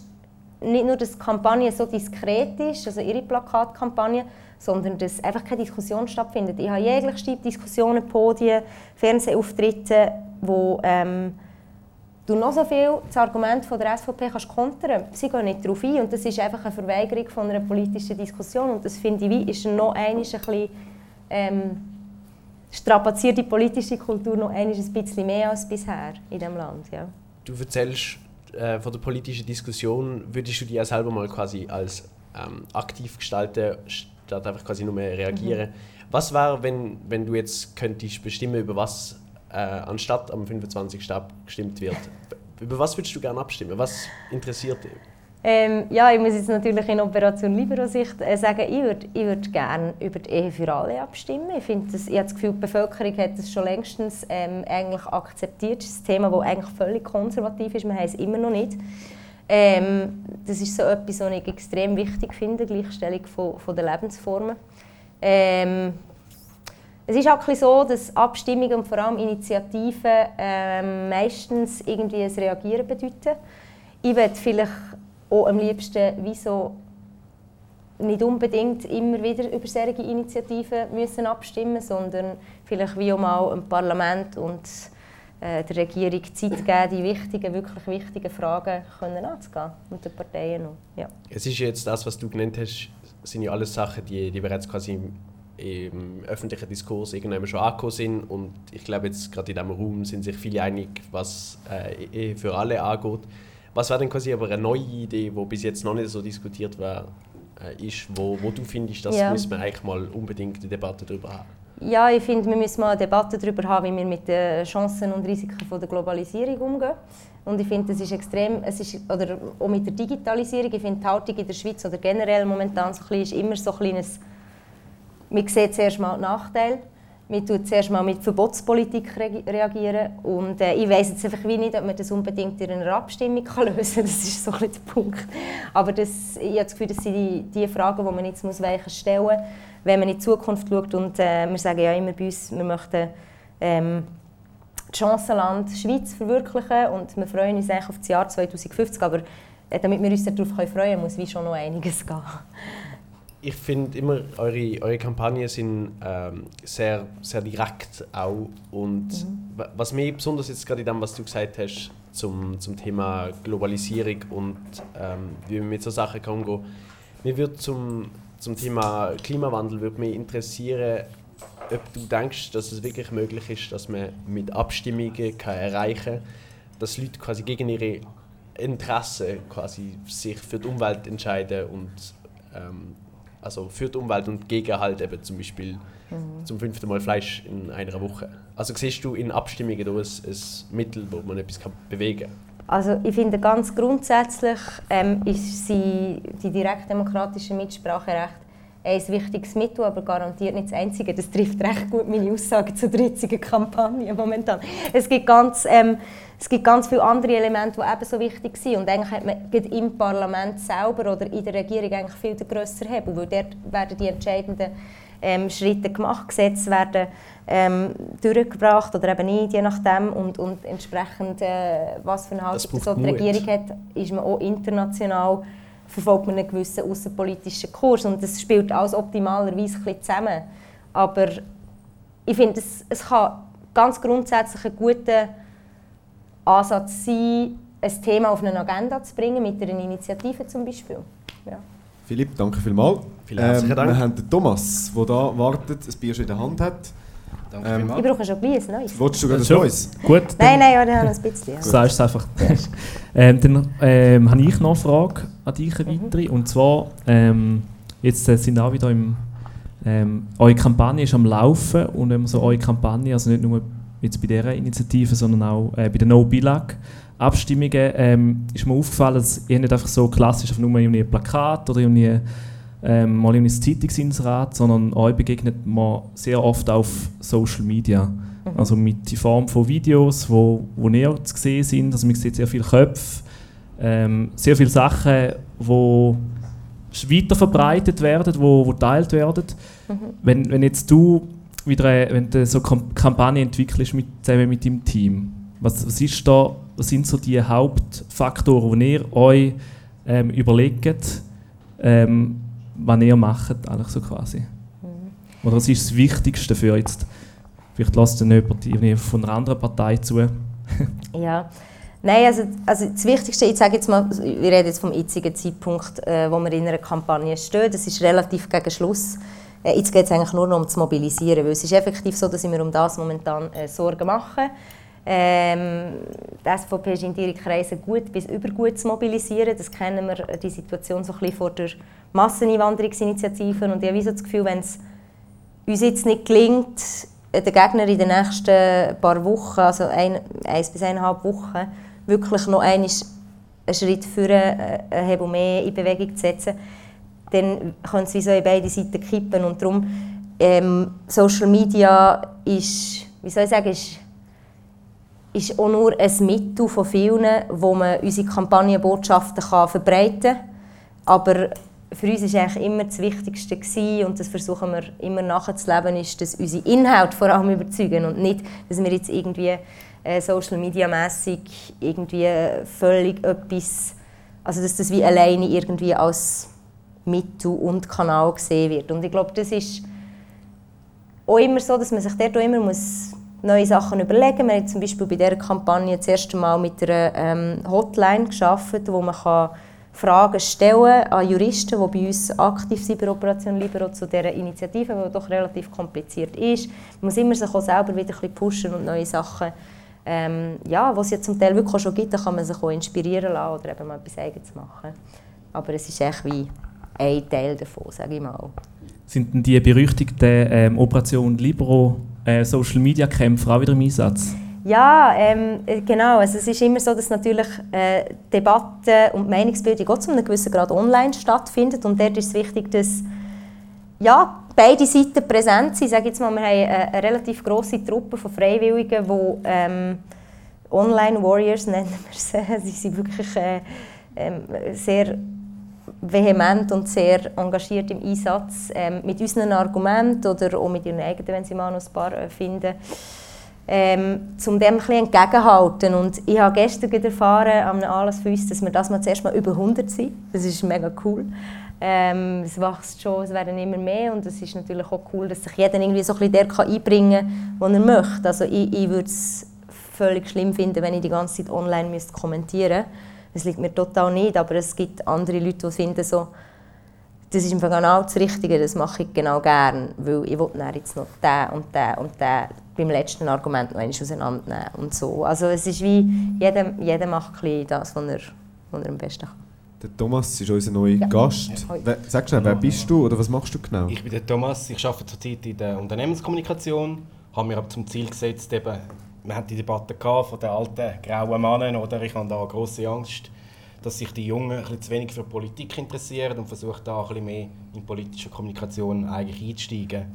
nicht nur, dass die Kampagne so diskret ist, also ihre Plakatkampagne, sondern dass einfach keine Diskussion stattfindet. Ich habe jegliche Diskussionen, Podien, Fernsehauftritte, wo ähm, du noch so viel das Argument von der SVP kannst kontern. Sie gehen nicht darauf ein und das ist einfach eine Verweigerung von einer politischen Diskussion und das finde ich, wie ist noch ein bisschen ähm, strapaziert die politische Kultur noch ein bisschen mehr als bisher in diesem Land. Ja. Du erzählst äh, von der politischen Diskussion, würdest du die ja selber mal quasi als ähm, aktiv gestalten, statt einfach quasi nur mehr reagieren. Mhm. Was wäre, wenn, wenn du jetzt könntest bestimmen, über was äh, anstatt am 25. abgestimmt wird. Über was würdest du gerne abstimmen? Was interessiert dich? Ähm, ja, ich muss jetzt natürlich in Operation Libero-Sicht äh, sagen, ich würde ich würd gerne über die Ehe für alle abstimmen. Ich, das, ich habe das Gefühl, die Bevölkerung hat das schon längstens ähm, eigentlich akzeptiert. Das ist ein Thema, das eigentlich völlig konservativ ist. Wir haben es immer noch nicht. Ähm, das ist so etwas, was ich extrem wichtig finde, Gleichstellung von, von der Lebensformen. Ähm, es ist auch so, dass Abstimmungen und vor allem Initiativen ähm, meistens irgendwie ein Reagieren bedeuten. Ich würde vielleicht auch am liebsten wie so nicht unbedingt immer wieder über solche Initiativen müssen abstimmen sondern vielleicht wie auch mal im Parlament und äh, der Regierung Zeit geben, die wichtigen, wirklich wichtigen Fragen können anzugehen mit den Parteien. Noch. Ja. Es ist jetzt das, was du genannt hast, sind ja alles Sachen, die, die bereits quasi im, öffentlichen Diskurs irgendwann schon angekommen sind und ich glaube jetzt gerade in diesem Raum sind sich viele einig, was äh, eh für alle angeht. Was wäre denn quasi aber eine neue Idee, die bis jetzt noch nicht so diskutiert war, äh, ist, wo, wo du findest, dass ja. müssen wir eigentlich mal unbedingt eine Debatte darüber haben? Ja, ich finde, wir müssen mal eine Debatte darüber haben, wie wir mit den Chancen und Risiken von der Globalisierung umgehen. Und ich finde, das ist extrem, es ist, oder auch mit der Digitalisierung, ich finde die Haltung in der Schweiz oder generell momentan so ein bisschen, ist immer so ein kleines, man sieht zuerst mal die Nachteile, man tut zuerst mal mit Verbotspolitik re reagieren. Und äh, ich weiß jetzt einfach wie nicht, ob man das unbedingt in einer Abstimmung kann lösen kann, das ist so ein bisschen der Punkt. Aber das, ich habe das Gefühl, das sind die, die Fragen, die man jetzt muss stellen muss wenn man in die Zukunft schaut. Und äh, wir sagen ja immer bei uns, wir möchten ähm, das Chancenland Schweiz verwirklichen. Und wir freuen uns eigentlich auf das Jahr 2050, aber äh, damit wir uns darauf freuen können, muss wie schon noch einiges gehen. Ich finde immer, eure, eure Kampagnen sind ähm, sehr, sehr direkt auch und mhm. was mich besonders jetzt gerade in dem, was du gesagt hast, zum, zum Thema Globalisierung und ähm, wie man mit so Sachen kann umgehen, mir wird zum zum Thema Klimawandel würde mich interessieren, ob du denkst, dass es wirklich möglich ist, dass man mit Abstimmungen kann erreichen kann, dass Leute quasi gegen ihre Interessen quasi sich für die Umwelt entscheiden und ähm, also für die Umwelt und gegen halt eben zum Beispiel mhm. zum fünften Mal Fleisch in einer Woche. Also siehst du in Abstimmungen da ein, ein Mittel, wo man etwas kann bewegen kann? Also ich finde ganz grundsätzlich ähm, ist sie, die direktdemokratische Mitspracherecht ein wichtiges Mittel, aber garantiert nicht das einzige. Das trifft recht gut meine Aussage zur jetzigen Kampagne momentan. Es gibt ganz, ähm, es gibt ganz viele andere Elemente, die ebenso wichtig sind. Und eigentlich hat man im Parlament selber oder in der Regierung eigentlich viel grösser Hebel, weil dort werden die entscheidenden ähm, Schritte gemacht, Gesetze werden ähm, durchgebracht oder eben nicht, je nachdem. Und, und entsprechend, äh, was für eine Haltung die Regierung hat, ist man auch international verfolgt man einen gewissen außenpolitischen Kurs und das spielt alles optimalerweise ein zusammen. Aber ich finde, es, es kann ganz grundsätzlich ein guter Ansatz sein, ein Thema auf eine Agenda zu bringen, mit einer Initiative zum Beispiel. Ja. Philipp, danke vielmals. Vielen herzlichen ähm, Dank. Wir haben den Thomas, der hier wartet, ein Bier schon in der Hand hat. Danke ähm, Ich brauche schon ein Neues. Wolltest du gerade ein Neues? Gut. Nein, nein, ja, dann ein bisschen. Ja. Sagst es einfach. ähm, dann ähm, habe ich noch eine Frage an dich, eine weitere. Mhm. Und zwar, ähm, jetzt äh, sind auch wieder im... Ähm, eure Kampagne ist am Laufen und wenn man so eure Kampagne, also nicht nur jetzt bei dieser Initiative, sondern auch äh, bei der No-Bilag, Abstimmungen, ähm, ist mir aufgefallen, dass ihr nicht einfach so klassisch auf nur ein Plakat oder irgendwie ähm, mal in ein Zeitungsinserat, sondern euch begegnet man sehr oft auf Social Media. Mhm. Also mit in Form von Videos, wo, wo näher zu sehen sind. Also man sieht sehr viele Köpfe, ähm, sehr viele Sachen, die weiter verbreitet werden, wo, wo geteilt werden. Mhm. Wenn, wenn jetzt du wieder wenn du so eine Kampagne entwickelst mit, zusammen mit deinem Team, was, was, ist da, was sind so die Hauptfaktoren, die ihr euch ähm, überlegt, ähm, was ihr macht, eigentlich so quasi. Mhm. Oder was ist das Wichtigste für jetzt? Vielleicht lasst ihr jemand von einer anderen Partei zu. ja. Nein, also, also das Wichtigste, ich sage jetzt mal, wir reden jetzt vom jetzigen Zeitpunkt, äh, wo wir in einer Kampagne stehen, das ist relativ gegen Schluss. Äh, jetzt geht es eigentlich nur noch um zu mobilisieren, weil es ist effektiv so, dass wir um das momentan äh, Sorgen machen. Ähm, die SVP ist in ihre Kreise gut bis übergut zu mobilisieren. Das kennen wir, die Situation so ein bisschen vor der Masseneinwanderungsinitiative. Und ich habe so das Gefühl, wenn es uns jetzt nicht gelingt, den Gegner in den nächsten paar Wochen, also ein, eins bis eineinhalb Wochen, wirklich noch einen Schritt für äh, einen Hebel mehr in Bewegung zu setzen, dann können sie so in beide Seiten kippen. Und darum, ähm, Social Media ist, wie soll ich sagen, ist ist auch nur ein Mittel von vielen, wo man unsere Kampagnenbotschaften kann verbreiten kann. Aber für uns war immer das Wichtigste gewesen, und das versuchen wir immer nachzuleben, ist, dass unsere Inhalte vor allem überzeugen und nicht, dass wir jetzt irgendwie äh, Social Media mäßig irgendwie völlig etwas, also dass das wie alleine irgendwie als Mittel und Kanal gesehen wird. Und ich glaube, das ist auch immer so, dass man sich dort auch immer muss neue Sachen überlegen. Wir haben zum Beispiel bei dieser Kampagne das erste Mal mit einer ähm, Hotline geschaffen, wo man kann Fragen stellen an Juristen, die bei uns aktiv sind bei Operation Libero zu dieser Initiative, die doch relativ kompliziert ist. Man muss immer sich auch selber wieder ein bisschen pushen und neue Sachen ähm, ja, was es ja zum Teil wirklich schon gibt, kann man sich auch inspirieren lassen oder eben mal etwas Eigenes machen. Aber es ist echt wie ein Teil davon, sage ich mal. Sind denn die berüchtigten ähm, Operation Libero äh, Social Media Kämpfer auch wieder im Einsatz? Ja, ähm, äh, genau. Also es ist immer so, dass natürlich äh, Debatten und Meinungsbildung auch zu einem gewissen Grad online stattfindet. Und dort ist es wichtig, dass ja, beide Seiten präsent sind. Sage jetzt mal, wir haben eine, eine relativ grosse Truppe von Freiwilligen, die ähm, Online-Warriors nennen wir sie. Sie sind wirklich äh, äh, sehr vehement und sehr engagiert im Einsatz ähm, mit unseren Argumenten oder auch mit ihren eigenen, wenn sie mal noch ein paar äh, finden, ähm, um dem ein entgegenhalten. Und ich habe gestern erfahren, einem Anlass für uns, dass wir das mal zuerst mal über 100 sind. Das ist mega cool. Ähm, es wächst schon, es werden immer mehr und es ist natürlich auch cool, dass sich jeder irgendwie so ein bisschen der kann einbringen kann, was er möchte. Also ich, ich würde es völlig schlimm finden, wenn ich die ganze Zeit online kommentieren müsste. Das liegt mir total nicht, aber es gibt andere Leute, die finden so, das ist genau das Richtige, das mache ich genau gern, weil ich will jetzt noch den und den und den beim letzten Argument noch einmal auseinandernehmen und so. Also es ist wie, jeder, jeder macht ein das, was er, was er am besten kann. Der Thomas ist unser neuer ja. Gast. Ja. Sag schnell, wer bist du oder was machst du genau? Ich bin der Thomas, ich arbeite zurzeit in der Unternehmenskommunikation, habe mir aber zum Ziel gesetzt, eben, wir hatten die Debatte von den alten grauen Männern, oder ich habe da große Angst, dass sich die Jungen ein bisschen zu wenig für Politik interessieren und versuchen da ein bisschen mehr in politische Kommunikation eigentlich einzusteigen.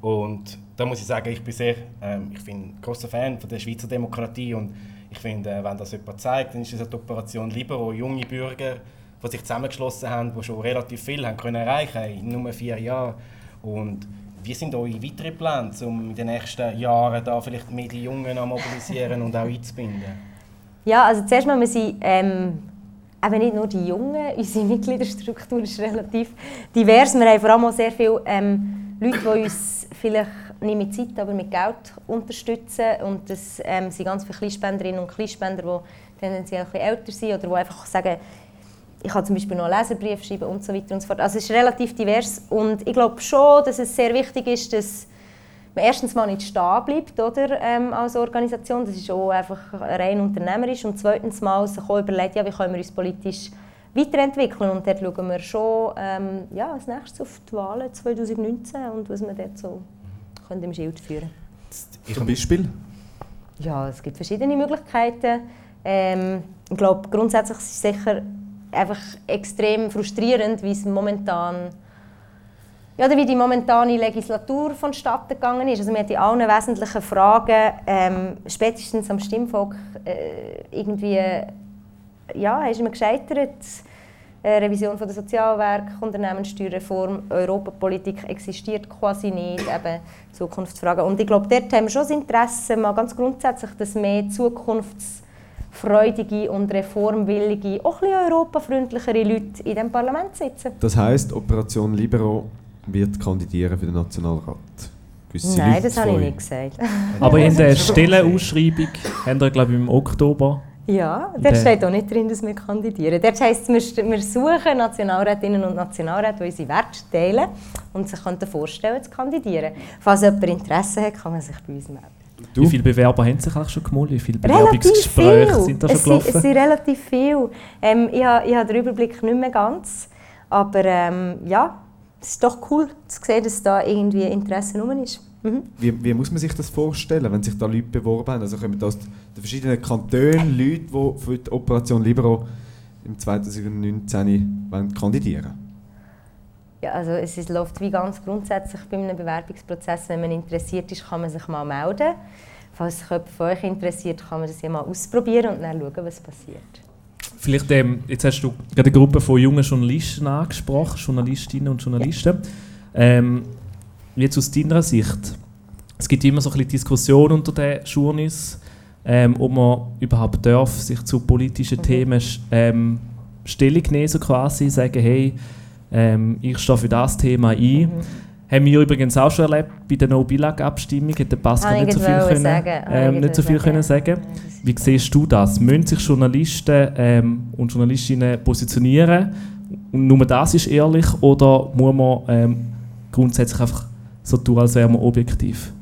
Und da muss ich sagen, ich bin sehr, ähm, ich bin großer Fan von der Schweizer Demokratie und ich finde, äh, wenn das jemand zeigt, dann ist das die Operation Libero, junge Bürger die sich zusammengeschlossen haben, die schon relativ viel haben können erreichen in nur vier Jahren. Und wie sind eure weiteren Pläne, um in den nächsten Jahren da vielleicht mehr die Jungen zu mobilisieren und auch einzubinden? Ja, also zuerst mal, wir sind ähm, eben nicht nur die Jungen, unsere Mitgliederstruktur ist relativ divers. Wir haben vor allem auch sehr viele ähm, Leute, die uns vielleicht nicht mit Zeit, aber mit Geld unterstützen. Und das ähm, sind ganz viele Kleinspenderinnen und Kleinspender, die tendenziell ein bisschen älter sind oder die einfach sagen, ich kann zum Beispiel noch einen Leserbrief schreiben und so weiter und so fort. Also es ist relativ divers und ich glaube schon, dass es sehr wichtig ist, dass man erstens mal nicht stehen bleibt oder, ähm, als Organisation, das ist auch einfach rein unternehmerisch und zweitens mal sich auch überlegt, ja, wie können wir uns politisch weiterentwickeln und dort schauen wir schon ähm, ja, als nächstes auf die Wahlen 2019 und was wir dort so können im Schild führen Zum Beispiel? Ja, es gibt verschiedene Möglichkeiten. Ähm, ich glaube, grundsätzlich ist es sicher einfach extrem frustrierend, wie es momentan ja, wie die momentane Legislatur vonstatten gegangen ist. Also wir hatten in allen wesentlichen Fragen, ähm, spätestens am Stimmvolk, äh, irgendwie, ja, ist man gescheitert. Äh, Revision von der Sozialwerk, Unternehmenssteuerreform, Europapolitik existiert quasi nicht, eben Zukunftsfragen. Und ich glaube, dort haben wir schon das Interesse, mal ganz grundsätzlich, dass mehr Zukunfts freudige und reformwillige, auch ein europafreundlichere Leute in diesem Parlament sitzen. Das heisst, Operation Libero wird kandidieren für den Nationalrat? Gewisse Nein, Leute das habe ich nicht gesagt. Aber in der Stellenausschreibung haben wir, glaube ich, im Oktober ja, dort steht auch nicht drin, dass wir kandidieren. Dort heisst es, wir suchen Nationalrätinnen und Nationalräte, die unsere Werte teilen und sich vorstellen zu kandidieren. Falls jemand Interesse hat, kann man sich bei uns melden. Du? Wie viele Bewerber haben sich eigentlich schon gemeldet? Wie viele Bewerbungsgespräche sind da schon gelaufen? Es sind relativ viele. Ähm, ich habe, ich habe den Überblick nicht mehr ganz. Aber ähm, ja, es ist doch cool zu sehen, dass da irgendwie Interesse rum ist. Mhm. Wie, wie, muss man sich das vorstellen, wenn sich da Leute beworben haben? Also kommen aus den verschiedenen Kantonen Leute, die für die Operation Libero im 2019 kandidieren ja, also es ist, läuft wie ganz grundsätzlich bei einem Bewerbungsprozess. Wenn man interessiert ist, kann man sich mal melden. Falls sich jemand von euch interessiert, kann man das ja mal ausprobieren und dann schauen, was passiert. Vielleicht, ähm, jetzt hast du gerade eine Gruppe von jungen Journalisten angesprochen, Journalistinnen und Journalisten. Ja. Ähm, jetzt aus deiner Sicht, es gibt immer so ein bisschen Diskussion unter den Journalisten, ähm, ob man überhaupt darf, sich zu politischen mhm. Themen ähm, Stellung nehmen, so quasi, sagen, hey, Ähm, ich stehe für das Thema ein. Mhm. Haben wir übrigens auch schon erlebt bei der No-Bilag-Abstimmung, hat der Pascal nicht so viel, können, ähm, nicht so viel können sagen. Wie siehst du das? Müssen sich Journalisten ähm, und Journalistinnen positionieren? Und nur das ist ehrlich oder muss man ähm, grundsätzlich einfach so tun, als wäre man objektiv?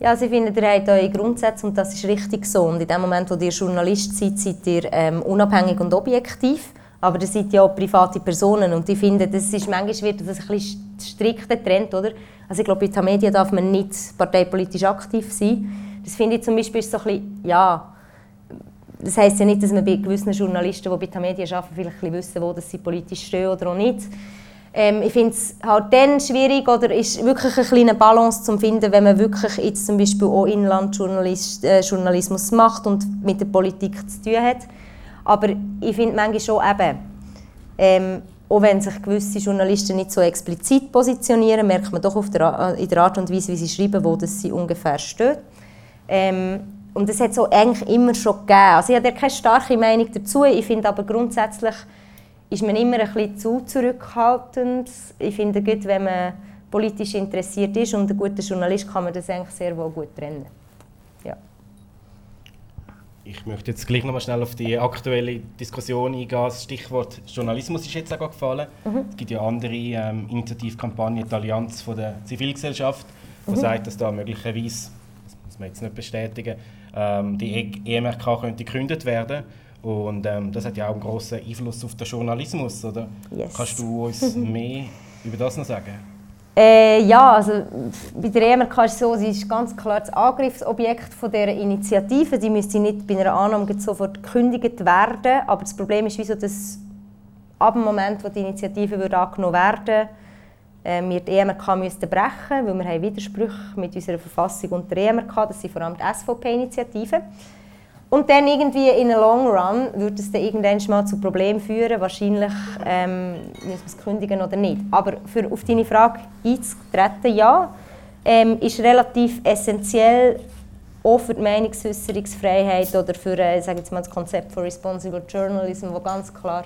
Ja, also ich finde, ihr habt eure Grundsätze und das ist richtig so. Und in dem Moment, wo ihr Journalist seid, seid ihr ähm, unabhängig und objektiv. Aber ihr seid ja auch private Personen und ich finde, das ist manchmal wird das ein bisschen strikt getrennt, oder? Also ich glaube, bei Tamedia darf man nicht parteipolitisch aktiv sein. Das finde ich zum Beispiel so ein bisschen, ja, das heisst ja nicht, dass man bei gewissen Journalisten, die bei Tamedia arbeiten, vielleicht wissen, wo sie politisch stehen oder auch nicht. Ähm, ich finde es halt dann schwierig oder ist wirklich eine kleine Balance zu finden, wenn man wirklich jetzt zum Beispiel auch Inlandjournalismus äh, macht und mit der Politik zu tun hat aber ich finde manchmal schon eben, ähm, auch wenn sich gewisse Journalisten nicht so explizit positionieren, merkt man doch der, in der Art und Weise, wie sie schreiben, wo das sie ungefähr steht. Ähm, und das hat es eigentlich immer schon gegeben. Also ich habe keine starke Meinung dazu. Ich finde aber grundsätzlich ist man immer ein bisschen zu zurückhaltend. Ich finde, gut, wenn man politisch interessiert ist und ein guter Journalist, kann man das eigentlich sehr wohl gut trennen. Ich möchte jetzt gleich noch mal schnell auf die aktuelle Diskussion eingehen. Das Stichwort Journalismus ist jetzt auch gefallen. Mhm. Es gibt ja andere ähm, Initiativkampagnen, die Allianz von der Zivilgesellschaft, die mhm. sagt, dass da möglicherweise, das muss man jetzt nicht bestätigen, ähm, die EMRK könnte gegründet werden. Und ähm, das hat ja auch einen grossen Einfluss auf den Journalismus, oder? Yes. Kannst du uns mehr über das noch sagen? Äh, ja, also bei der EMRK ist es so, sie ist ganz klar das Angriffsobjekt von dieser Initiative. Die müsste nicht bei einer Annahme sofort gekündigt werden. Aber das Problem ist, wieso das ab dem Moment, wo die Initiative würde angenommen werden äh, wir die EMRK müssten brechen, weil wir haben Widersprüche mit unserer Verfassung und der EMRK. Das sind vor allem die SVP-Initiativen. Und dann irgendwie in the long run würde es dann irgendwann mal zu Problemen führen. Wahrscheinlich ähm, müssen wir es kündigen oder nicht. Aber für auf deine Frage einzutreten, ja, ähm, ist relativ essentiell auch für die Meinungsäußerungsfreiheit oder für äh, sage jetzt mal, das Konzept von Responsible Journalism, das ganz klar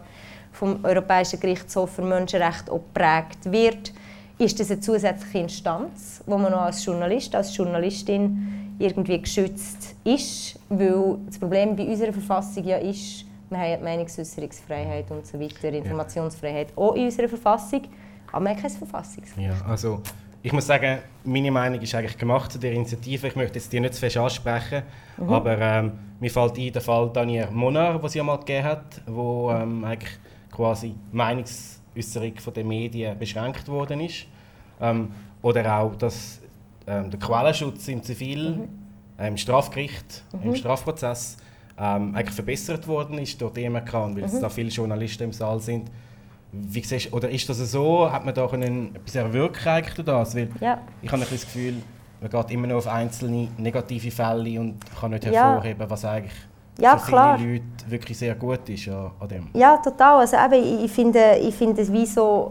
vom Europäischen Gerichtshof für Menschenrechte auch geprägt wird, ist das eine zusätzliche Instanz, wo man auch als Journalist, als Journalistin irgendwie geschützt ist, weil das Problem bei unserer Verfassung ja ist, wir haben die Meinungsäußerungsfreiheit und so weiter, Informationsfreiheit auch in unserer Verfassung, aber wir haben keine Verfassungsrecht. Ja, also ich muss sagen, meine Meinung ist eigentlich gemacht zu der Initiative. Ich möchte jetzt die nicht zu fest ansprechen, mhm. aber ähm, mir fällt ein der Fall Daniel Monar, den sie einmal gegeben hat, wo ähm, eigentlich quasi Meinungsäußerung von den Medien beschränkt worden ist. Ähm, oder auch, dass ähm, der Quellenschutz im Zivil, mhm. äh, im Strafgericht, mhm. im Strafprozess ähm, eigentlich verbessert worden ist durch die MRK und weil mhm. da viele Journalisten im Saal sind. Wie siehst, oder ist das so? Hat man da können etwas erwirken eigentlich das? Weil ja. Ich habe ein das Gefühl, man geht immer nur auf einzelne negative Fälle und kann nicht hervorheben, ja. was eigentlich ja, für klar. viele Leute wirklich sehr gut ist an, an dem. Ja, total. Also eben, ich finde, ich finde es wie so,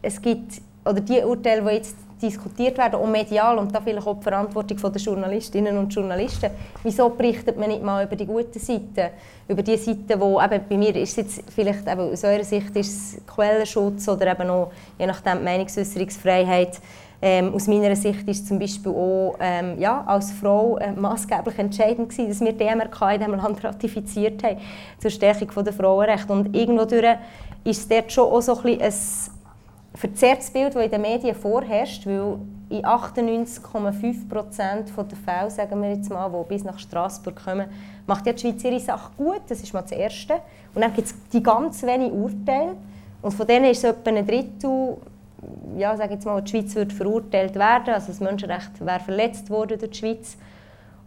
es gibt, oder die Urteile, die jetzt diskutiert werden, auch medial und da vielleicht auch die Verantwortung der Journalistinnen und Journalisten. Wieso berichtet man nicht mal über die guten Seiten? Über die Seiten, wo eben bei mir ist jetzt vielleicht eben aus eurer Sicht ist es Quellenschutz oder eben auch je nachdem Meinungsäußerungsfreiheit. Ähm, aus meiner Sicht ist zum Beispiel auch ähm, ja, als Frau äh, maßgeblich entscheidend gewesen, dass wir die MRK in diesem Land ratifiziert haben zur Stärkung der Frauenrechte. Und irgendwo ist es dort schon auch so ein, ein verzerrtes Bild, das in den Medien vorherrscht, weil in 98,5 Prozent der Fälle, sagen wir jetzt mal, die bis nach Straßburg kommen, macht ja die Schweiz ihre Sache gut, das ist mal das Erste. Und dann gibt es die ganz wenigen Urteile und von denen ist es etwa ein Drittel, ja, sage jetzt mal, die Schweiz wird verurteilt werden, also das Menschenrecht wäre verletzt worden durch die Schweiz.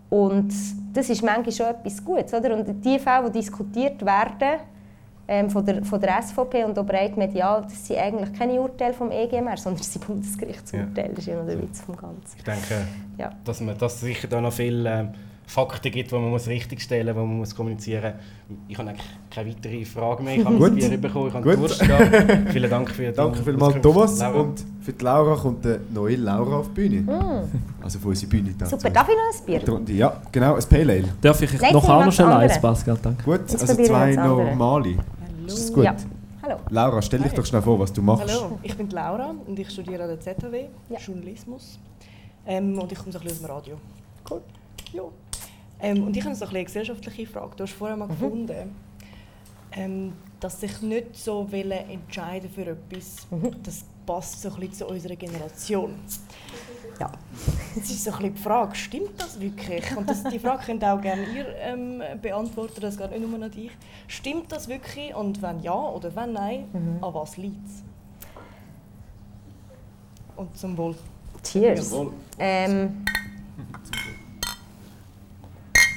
Und das ist manchmal schon etwas Gutes, oder? Und die Fälle, die diskutiert werden, ähm, von, der, von der SVP und auch breit medial, das sind eigentlich keine Urteile vom EG mehr, sondern das sind Bundesgerichtsurteile. Ja. Das ist ja noch der Witz vom Ganzen. Ich denke, ja. dass man dass sicher da noch viel ähm, Fakten gibt, die man muss richtigstellen muss, die man muss kommunizieren muss. Ich habe eigentlich keine weitere Frage mehr. Ich habe mein Bier bekommen, ich habe Durst Vielen Dank für die Danke vielmals, Thomas. Laura. Und für die Laura kommt eine neue Laura auf die Bühne. Mm. Also für unsere Bühne. Da Super, darf ich noch ein Bier? Ja, genau, ein Pale Ale. Darf ich Nein, noch noch schnell eins, Pascal? Danke. Gut, also zwei normale. Ist das gut? Ja. Hallo. Hallo. Laura, stell dich Hi. doch schnell vor, was du machst. Hallo, ich bin Laura und ich studiere an der ZHW, Ja. Journalismus. Ähm, und ich komme so ein bisschen aus dem Radio. Cool. Ja. Ähm, und ich habe so ein bisschen eine gesellschaftliche Frage. Du hast vorher Mhm. mal gefunden, ähm, dass sich nicht so entscheiden für etwas, Mhm. das passt so ein bisschen zu unserer Generation. Ja. Jetzt ist so ein bisschen die Frage, stimmt das wirklich? Und das, die Frage könnt auch gerne ihr ähm, beantworten, das geht nicht nur an dich. Stimmt das wirklich? Und wenn ja oder wenn nein, Mhm. an was liegt es? Und zum Wohl. Cheers. Jawohl. Ähm,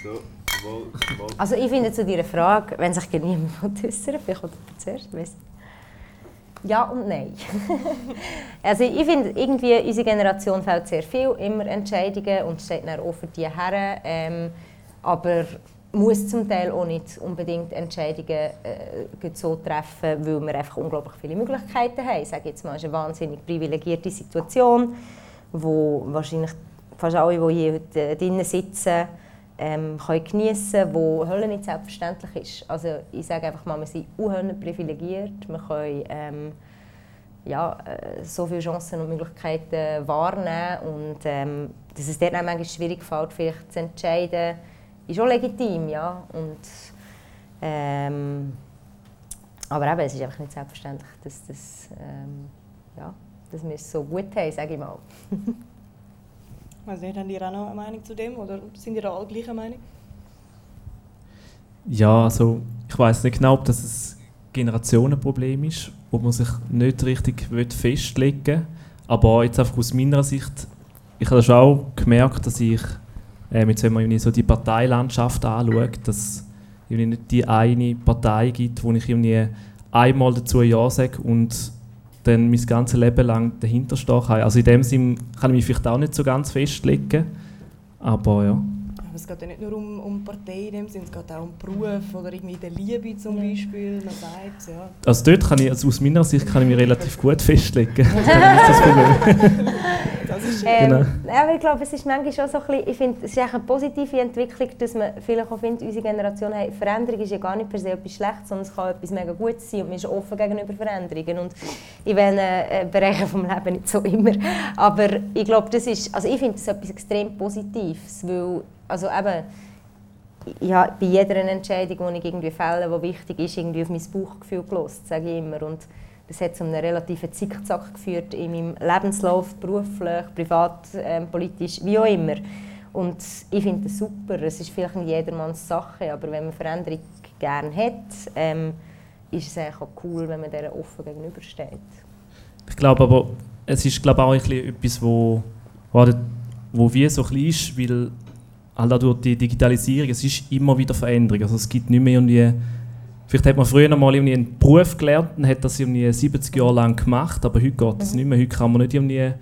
So, also ich finde zu deiner Frage, wenn sich niemand äußern vielleicht kommt zuerst, weiss nicht. Ja und nein. also ich finde, irgendwie unsere Generation fällt sehr viel, immer Entscheidungen und steht dann auch für die her. Ähm, aber muss zum Teil auch nicht unbedingt Entscheidungen äh, so treffen, weil wir einfach unglaublich viele Möglichkeiten haben. Ich sage jetzt mal, es ist eine wahnsinnig privilegierte Situation, wo wahrscheinlich fast alle, die hier heute äh, drinnen sitzen, ähm, können geniessen wo Hölle nicht selbstverständlich ist. Also ich sage einfach mal, wir sind unhöhlen privilegiert. Wir können ähm, ja, äh, so viele Chancen und Möglichkeiten wahrnehmen. Und ähm, dass es dort manchmal schwierig fällt, vielleicht zu entscheiden, ist auch legitim. Ja? Und, ähm, aber eben, es ist einfach nicht selbstverständlich, dass, das, ähm, ja, dass wir es so gut haben, sage ich mal. Nicht, habt ihr auch noch eine Meinung zu dem oder sind ihr da alle gleicher Meinung? Ja, also ich weiß nicht genau, ob das ein Generationenproblem ist, wo man sich nicht richtig festlegen will. Aber jetzt einfach aus meiner Sicht, ich habe schon auch gemerkt, dass ich, äh, jetzt wenn man so die Parteilandschaft anschaut, dass es nicht die eine Partei gibt, wo ich einmal dazu Ja sage und dann mein ganzes Leben lang dahinter stehen kann. Also in dem Sinn kann ich mich vielleicht auch nicht so ganz festlegen, aber ja. Aber es geht ja nicht nur um, um Partei in dem Sinne, es geht auch um Beruf oder irgendwie der Liebe zum Beispiel. Man sagt, ja. Also dort kann ich, also aus meiner Sicht kann ich mich relativ gut festlegen. das ist das Problem. Das ist Ähm, Genau. aber ich glaube, es ist manchmal schon so ein bisschen, ich finde, es ist eine positive Entwicklung, dass man vielleicht auch findet, unsere Generation, hey, Veränderung ist ja gar nicht per se etwas Schlechtes, sondern es kann etwas mega Gutes sein und man ist offen gegenüber Veränderungen und in welchen äh, Bereichen vom Leben nicht so immer. Aber ich glaube, das ist, also ich finde das etwas extrem Positives, weil, also eben, ja, bei jeder Entscheidung, die ich irgendwie fälle, die wichtig ist, irgendwie auf mein Bauchgefühl gelost, sage ich immer. Und das hat zu einem relativen Zickzack geführt in meinem Lebenslauf, beruflich, privat, ähm, politisch, wie auch immer. Und ich finde das super. Es ist vielleicht nicht jedermanns Sache, aber wenn man Veränderung gerne hat, ähm, ist es auch cool, wenn man dieser offen gegenübersteht. Ich glaube aber, es ist glaube auch etwas, wo, wo, wo wie so ein ist, weil halt durch die Digitalisierung, es ist immer wieder Veränderung. Also es gibt nicht mehr irgendwie, vielleicht hat man früher noch mal irgendwie einen Beruf gelernt und hat das irgendwie 70 Jahre lang gemacht, aber heute geht das nicht mehr. Heute kann man nicht irgendwie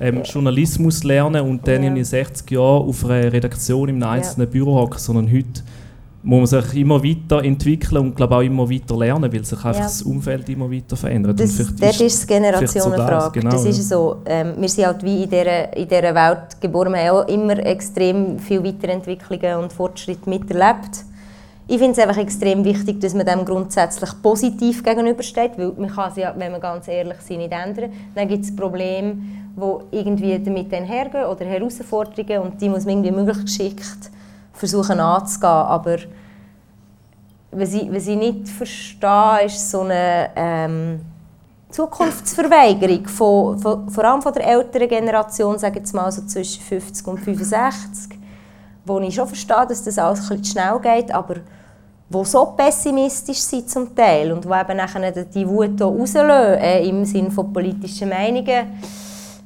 ähm, Journalismus lernen und dann Ja. irgendwie 60 Jahre auf einer Redaktion in einem einzelnen Büro hocken, sondern heute muss man sich immer weiter entwickeln und glaube auch immer weiter lernen, weil sich einfach Ja. das Umfeld immer weiter verändert. Das, Und dort ist es Generationenfrage. so das, genau, das ja. ist so. Ähm, wir sind halt wie in dieser, in dieser Welt geboren. Wir haben auch immer extrem viele Weiterentwicklungen und Fortschritte miterlebt. Ich finde es einfach extrem wichtig, dass man dem grundsätzlich positiv gegenübersteht, weil man kann es wenn wir ganz ehrlich sind, nicht ändern. Dann gibt es Probleme, die irgendwie damit einhergehen oder Herausforderungen und die muss man irgendwie möglichst geschickt versuchen anzugehen. Aber was ich, was ich nicht verstehe, ist so eine ähm, Zukunftsverweigerung, von, von, vor allem von der älteren Generation, sage jetzt mal so zwischen 50 und 65, wo ich schon verstehe, dass das alles ein schnell geht, aber wo so pessimistisch sind zum Teil und wo eben nachher die Wut auch rauslösen, äh, im Sinne von politischen Meinungen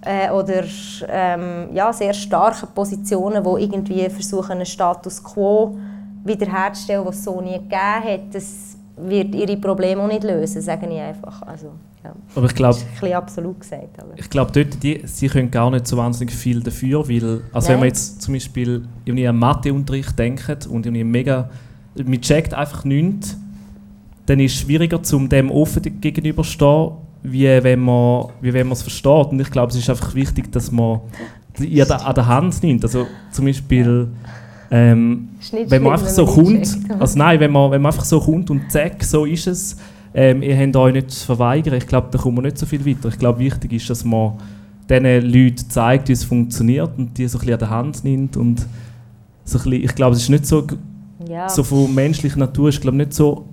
äh, oder ähm, ja, sehr starken Positionen, die irgendwie versuchen, einen Status quo wiederherzustellen, was es so nie gegeben hat, das wird ihre Probleme auch nicht lösen, sage ich einfach. Also, ja. Aber ich glaube, Das ist ein bisschen absolut gesagt. Aber. Ich glaube, dort, die, sie können gar nicht so wahnsinnig viel dafür, weil, also wenn Nein. man jetzt zum Beispiel irgendwie an Matheunterricht denkt und irgendwie mega, man checkt einfach nichts, dann ist es schwieriger, zum dem offen gegenüberstehen, wie wenn man, wie wenn man es versteht. Und ich glaube, es ist einfach wichtig, dass man ihr da an der Hand nimmt. Also zum Beispiel, ähm, wenn man einfach so kommt, also nein, wenn man, wenn man einfach so kommt und zack, so ist es, ähm, ihr habt euch nicht zu verweigern. Ich glaube, da kommen wir nicht so viel weiter. Ich glaube, wichtig ist, dass man diesen Leuten zeigt, wie es funktioniert und die so ein bisschen an der Hand nimmt und so ein bisschen, ich glaube, es ist nicht so, ja. so von menschlicher Natur, ist glaube nicht so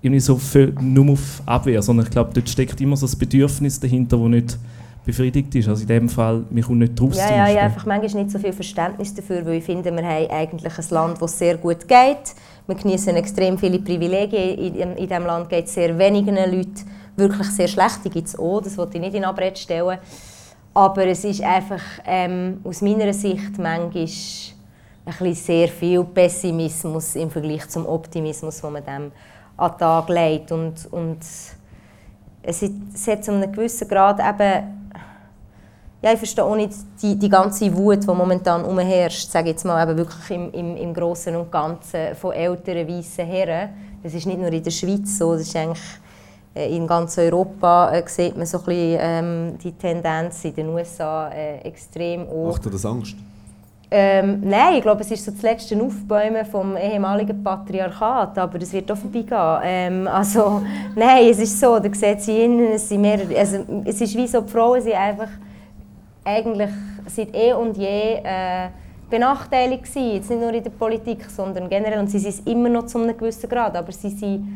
irgendwie so für, nur auf Abwehr, sondern ich glaube, dort steckt immer so das Bedürfnis dahinter, das nicht befriedigt ist. Also in dem Fall, wir kommen nicht draus. Ja, ja, ja, einfach manchmal nicht so viel Verständnis dafür, weil ich finde, wir haben eigentlich ein Land, das sehr gut geht. Wir genießen extrem viele Privilegien. In, in, in diesem Land geht es sehr wenigen Leuten wirklich sehr schlecht. Die gibt es auch, das wollte ich nicht in Abrede stellen. Aber es ist einfach ähm, aus meiner Sicht manchmal ein sehr viel Pessimismus im Vergleich zum Optimismus, den man dem an den Tag legt. Und, und es, hat zu einem gewissen Grad eben ja, ich verstehe auch nicht die, die ganze Wut, die momentan umherrscht, sage jetzt mal, eben wirklich im, im, im Großen und Ganzen von älteren weißen Herren. Das ist nicht nur in der Schweiz so, das ist eigentlich äh, in ganz Europa äh, sieht man so ein bisschen, ähm, die Tendenz in den USA äh, extrem auch. Macht dir das Angst? Ähm, nein, ich glaube, es ist so das letzte Aufbäumen vom ehemaligen Patriarchat, aber es wird auch vorbeigehen. Ähm, also, nein, es ist so, da sieht sie innen, es, sind mehr, also, es ist wie so, die Frauen sind einfach eigentlich seit eh und je äh, benachteiligt gewesen. Jetzt nicht nur in der Politik, sondern generell. Und sie sind es immer noch zu einem gewissen Grad, aber sie sind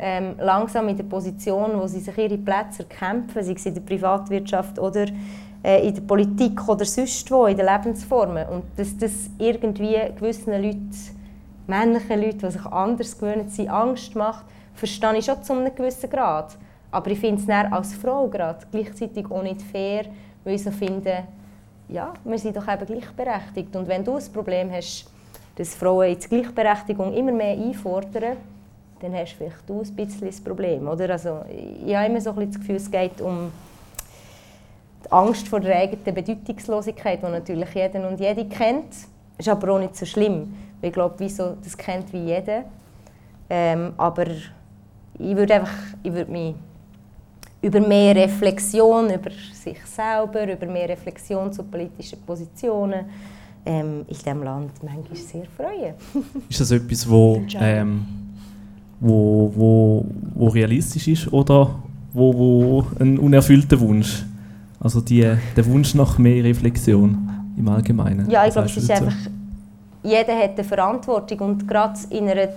ähm, langsam in der Position, wo sie sich ihre Plätze erkämpfen, sei es in der Privatwirtschaft oder äh, in der Politik oder sonst wo, in den Lebensformen. Und dass das irgendwie gewissen Leuten, männlichen Leuten, die sich anders gewöhnt sind, Angst macht, verstehe ich schon zu einem gewissen Grad. Aber ich finde es als Frau gerade gleichzeitig auch nicht fair, weil ich so finde, ja, wir sind doch eben gleichberechtigt. Und wenn du ein Problem hast, dass Frauen jetzt Gleichberechtigung immer mehr einfordern, dann hast vielleicht du ein bisschen das Problem. Oder? Also, ich habe immer so ein das Gefühl, es geht um die Angst vor der eigenen Bedeutungslosigkeit, die natürlich jeder und jede kennt. Ist aber auch nicht so schlimm, weil ich glaube, wieso, das kennt wie jeder. Ähm, aber ich würde einfach, ich würde mich über mehr Reflexion über sich selber, über mehr Reflexion zu politischen Positionen ähm, in diesem Land manchmal sehr freuen. ist das etwas, wo, ähm, wo, wo, wo realistisch ist oder wo, wo ein unerfüllter Wunsch? Also die, der Wunsch nach mehr Reflexion im Allgemeinen. Ja, ich glaube, es ist einfach, jeder hat eine Verantwortung und gerade in einer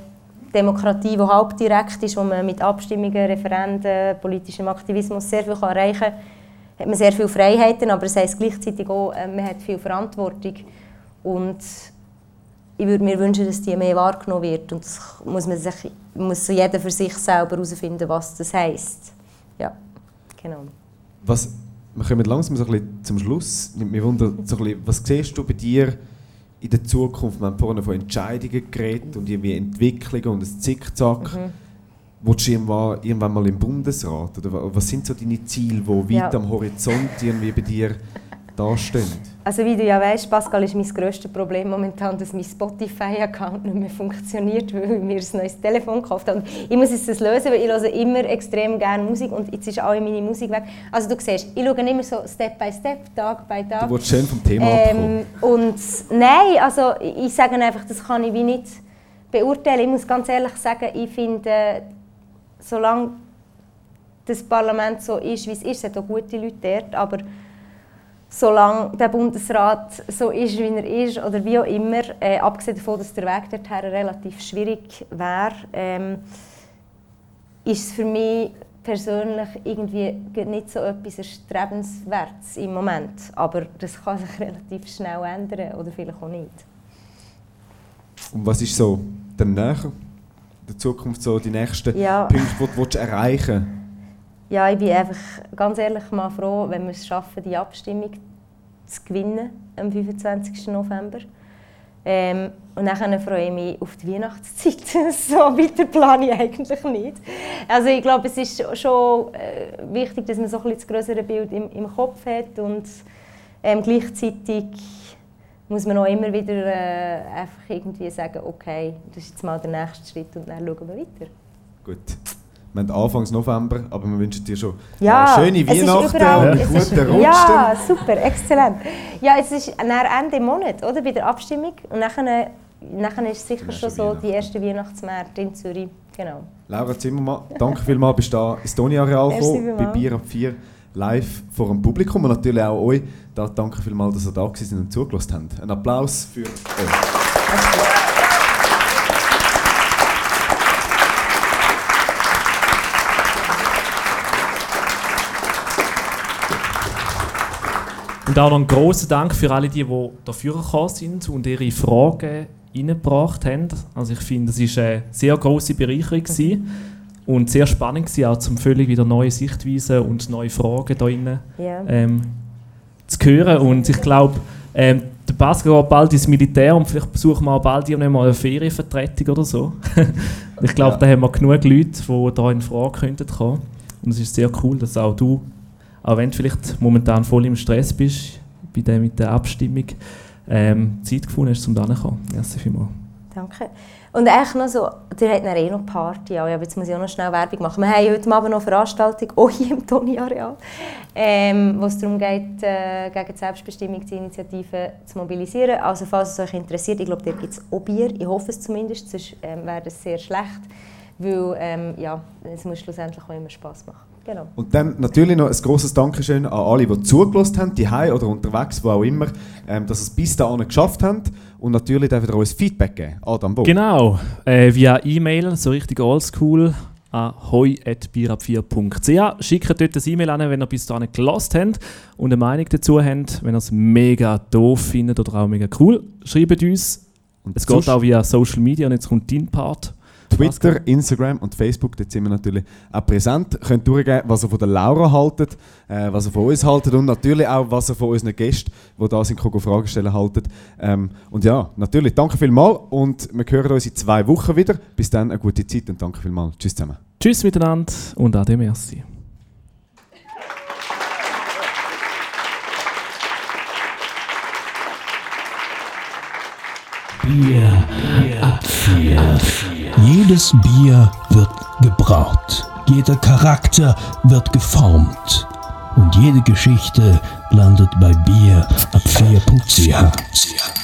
Demokratie, die halb direkt ist, wo man mit Abstimmungen, Referenden, politischem Aktivismus sehr viel erreichen kann, hat man sehr viele Freiheiten, aber es heisst gleichzeitig auch, äh, man hat viel Verantwortung. Und ich würde mir wünschen, dass die mehr wahrgenommen wird. Und das muss, man sich, muss jeder für sich selber herausfinden, was das heisst. Ja, genau. Was, wir kommen langsam so ein bisschen zum Schluss. Mich wundert, so ein bisschen, was siehst du bei dir in der Zukunft, wir haben vorhin von Entscheidungen geredet und irgendwie Entwicklungen und ein Zickzack. Mhm. Willst du irgendwann, irgendwann mal im Bundesrat? Oder was sind so deine Ziele, die weit ja. am Horizont irgendwie bei dir dastehen? Also wie du ja weißt, Pascal, ist mein grösstes Problem momentan, dass mein Spotify-Account nicht mehr funktioniert, weil ich mir ein neues Telefon gekauft habe. Ich muss das lösen, weil ich höre immer extrem gerne Musik und jetzt ist auch meine Musik weg. Also du siehst, ich schaue immer so Step by Step, Tag by Tag. Du willst schön vom Thema ähm, Und nein, also ich sage einfach, das kann ich wie nicht beurteilen. Ich muss ganz ehrlich sagen, ich finde, solange das Parlament so ist, wie es ist, es hat auch gute Leute dort, aber solange der Bundesrat so ist, wie er ist, oder wie auch immer, äh, abgesehen davon, dass der Weg dorthin relativ schwierig wäre, ähm, ist es für mich persönlich irgendwie nicht so etwas Erstrebenswertes im Moment. Aber das kann sich relativ schnell ändern oder vielleicht auch nicht. Und was ist so danach, in der Zukunft so die nächsten ja. Punkte, die du erreichen willst? Ja, ich bin einfach ganz ehrlich mal froh, wenn wir es schaffen, die Abstimmung zu gewinnen am 25. November. Ähm, und dann freue ich mich auf die Weihnachtszeit. so weiter plane ich eigentlich nicht. Also ich glaube, es ist schon äh, wichtig, dass man so ein bisschen das größere Bild im, im Kopf hat und ähm, gleichzeitig muss man auch immer wieder äh, einfach irgendwie sagen, okay, das ist jetzt mal der nächste Schritt und dann schauen wir weiter. Gut. Wir haben Anfang November, aber wir wünschen dir schon ja, schöne Weihnachten und einen guten Rutsch. Ja, super, exzellent. Ja, es ist Ende Monat, oder, bei der Abstimmung. Und nachher, nachher ist es sicher schon so die erste Weihnachtsmärkte in Zürich. Genau. Laura Zimmermann, danke vielmals, bist du da ins Toni-Areal gekommen, bei Bier ab 4 live vor dem Publikum und natürlich auch euch. Da, danke vielmals, dass ihr da sind und zugelassen habt. Ein Applaus für euch. Und auch noch einen grossen Dank für alle, die, die dafür gekommen sind und ihre Fragen eingebracht haben. Also ich finde, es war eine sehr grosse Bereicherung gewesen und sehr spannend gewesen, auch zum völlig wieder neue Sichtweisen und neue Fragen da drin Ja. ähm, zu hören. Und ich glaube, ähm, der Pascal geht bald ins Militär und vielleicht besuchen wir auch bald irgendwann mal eine Ferienvertretung oder so. ich glaube, Ja. da haben wir genug Leute, die da in Frage könnten kommen. Und es ist sehr cool, dass auch du, auch wenn du vielleicht momentan voll im Stress bist, bei der, mit der Abstimmung, ähm, Zeit gefunden hast, um da zu kommen. Merci vielmals. Danke. Und echt noch so, ihr habt eh noch Party, aber jetzt muss ich auch noch schnell Werbung machen. Wir haben heute Abend noch eine Veranstaltung, auch hier im Toni-Areal, ähm, wo es darum geht, äh, gegen die Selbstbestimmungsinitiative zu mobilisieren. Also falls es euch interessiert, ich glaube, dort gibt es auch Bier, ich hoffe es zumindest, sonst ähm, wäre das sehr schlecht, weil ähm, ja, es muss schlussendlich auch immer Spass machen. Genau. Und dann natürlich noch ein grosses Dankeschön an alle, die zugelassen haben, die oder unterwegs, wo auch immer, ähm, dass sie es bis dahin geschafft haben. Und natürlich dürft ihr uns Feedback geben. Adam Bo. Genau, äh, via E-Mail, so richtig oldschool, an hoi.bierab4.ch. Schickt dort ein E-Mail an, wenn ihr bis dahin gelost habt und eine Meinung dazu habt. Wenn ihr es mega doof findet oder auch mega cool, schreibt uns. Und Es geht auch via Social Media und jetzt kommt dein Part. Twitter, Instagram und Facebook, dort sind wir natürlich auch präsent. Ihr könnt durchgeben, was ihr von der Laura haltet, äh, was ihr von uns haltet und natürlich auch, was ihr von unseren Gästen, die da sind, kommen, Fragen stellen, haltet. Ähm, und ja, natürlich, danke vielmals und wir hören uns in zwei Wochen wieder. Bis dann, eine gute Zeit und danke vielmals. Tschüss zusammen. Tschüss miteinander und ade merci. Bier ab vier. Jedes Bier wird gebraut. Jeder Charakter wird geformt. Und jede Geschichte landet bei Bier ab 4.ch.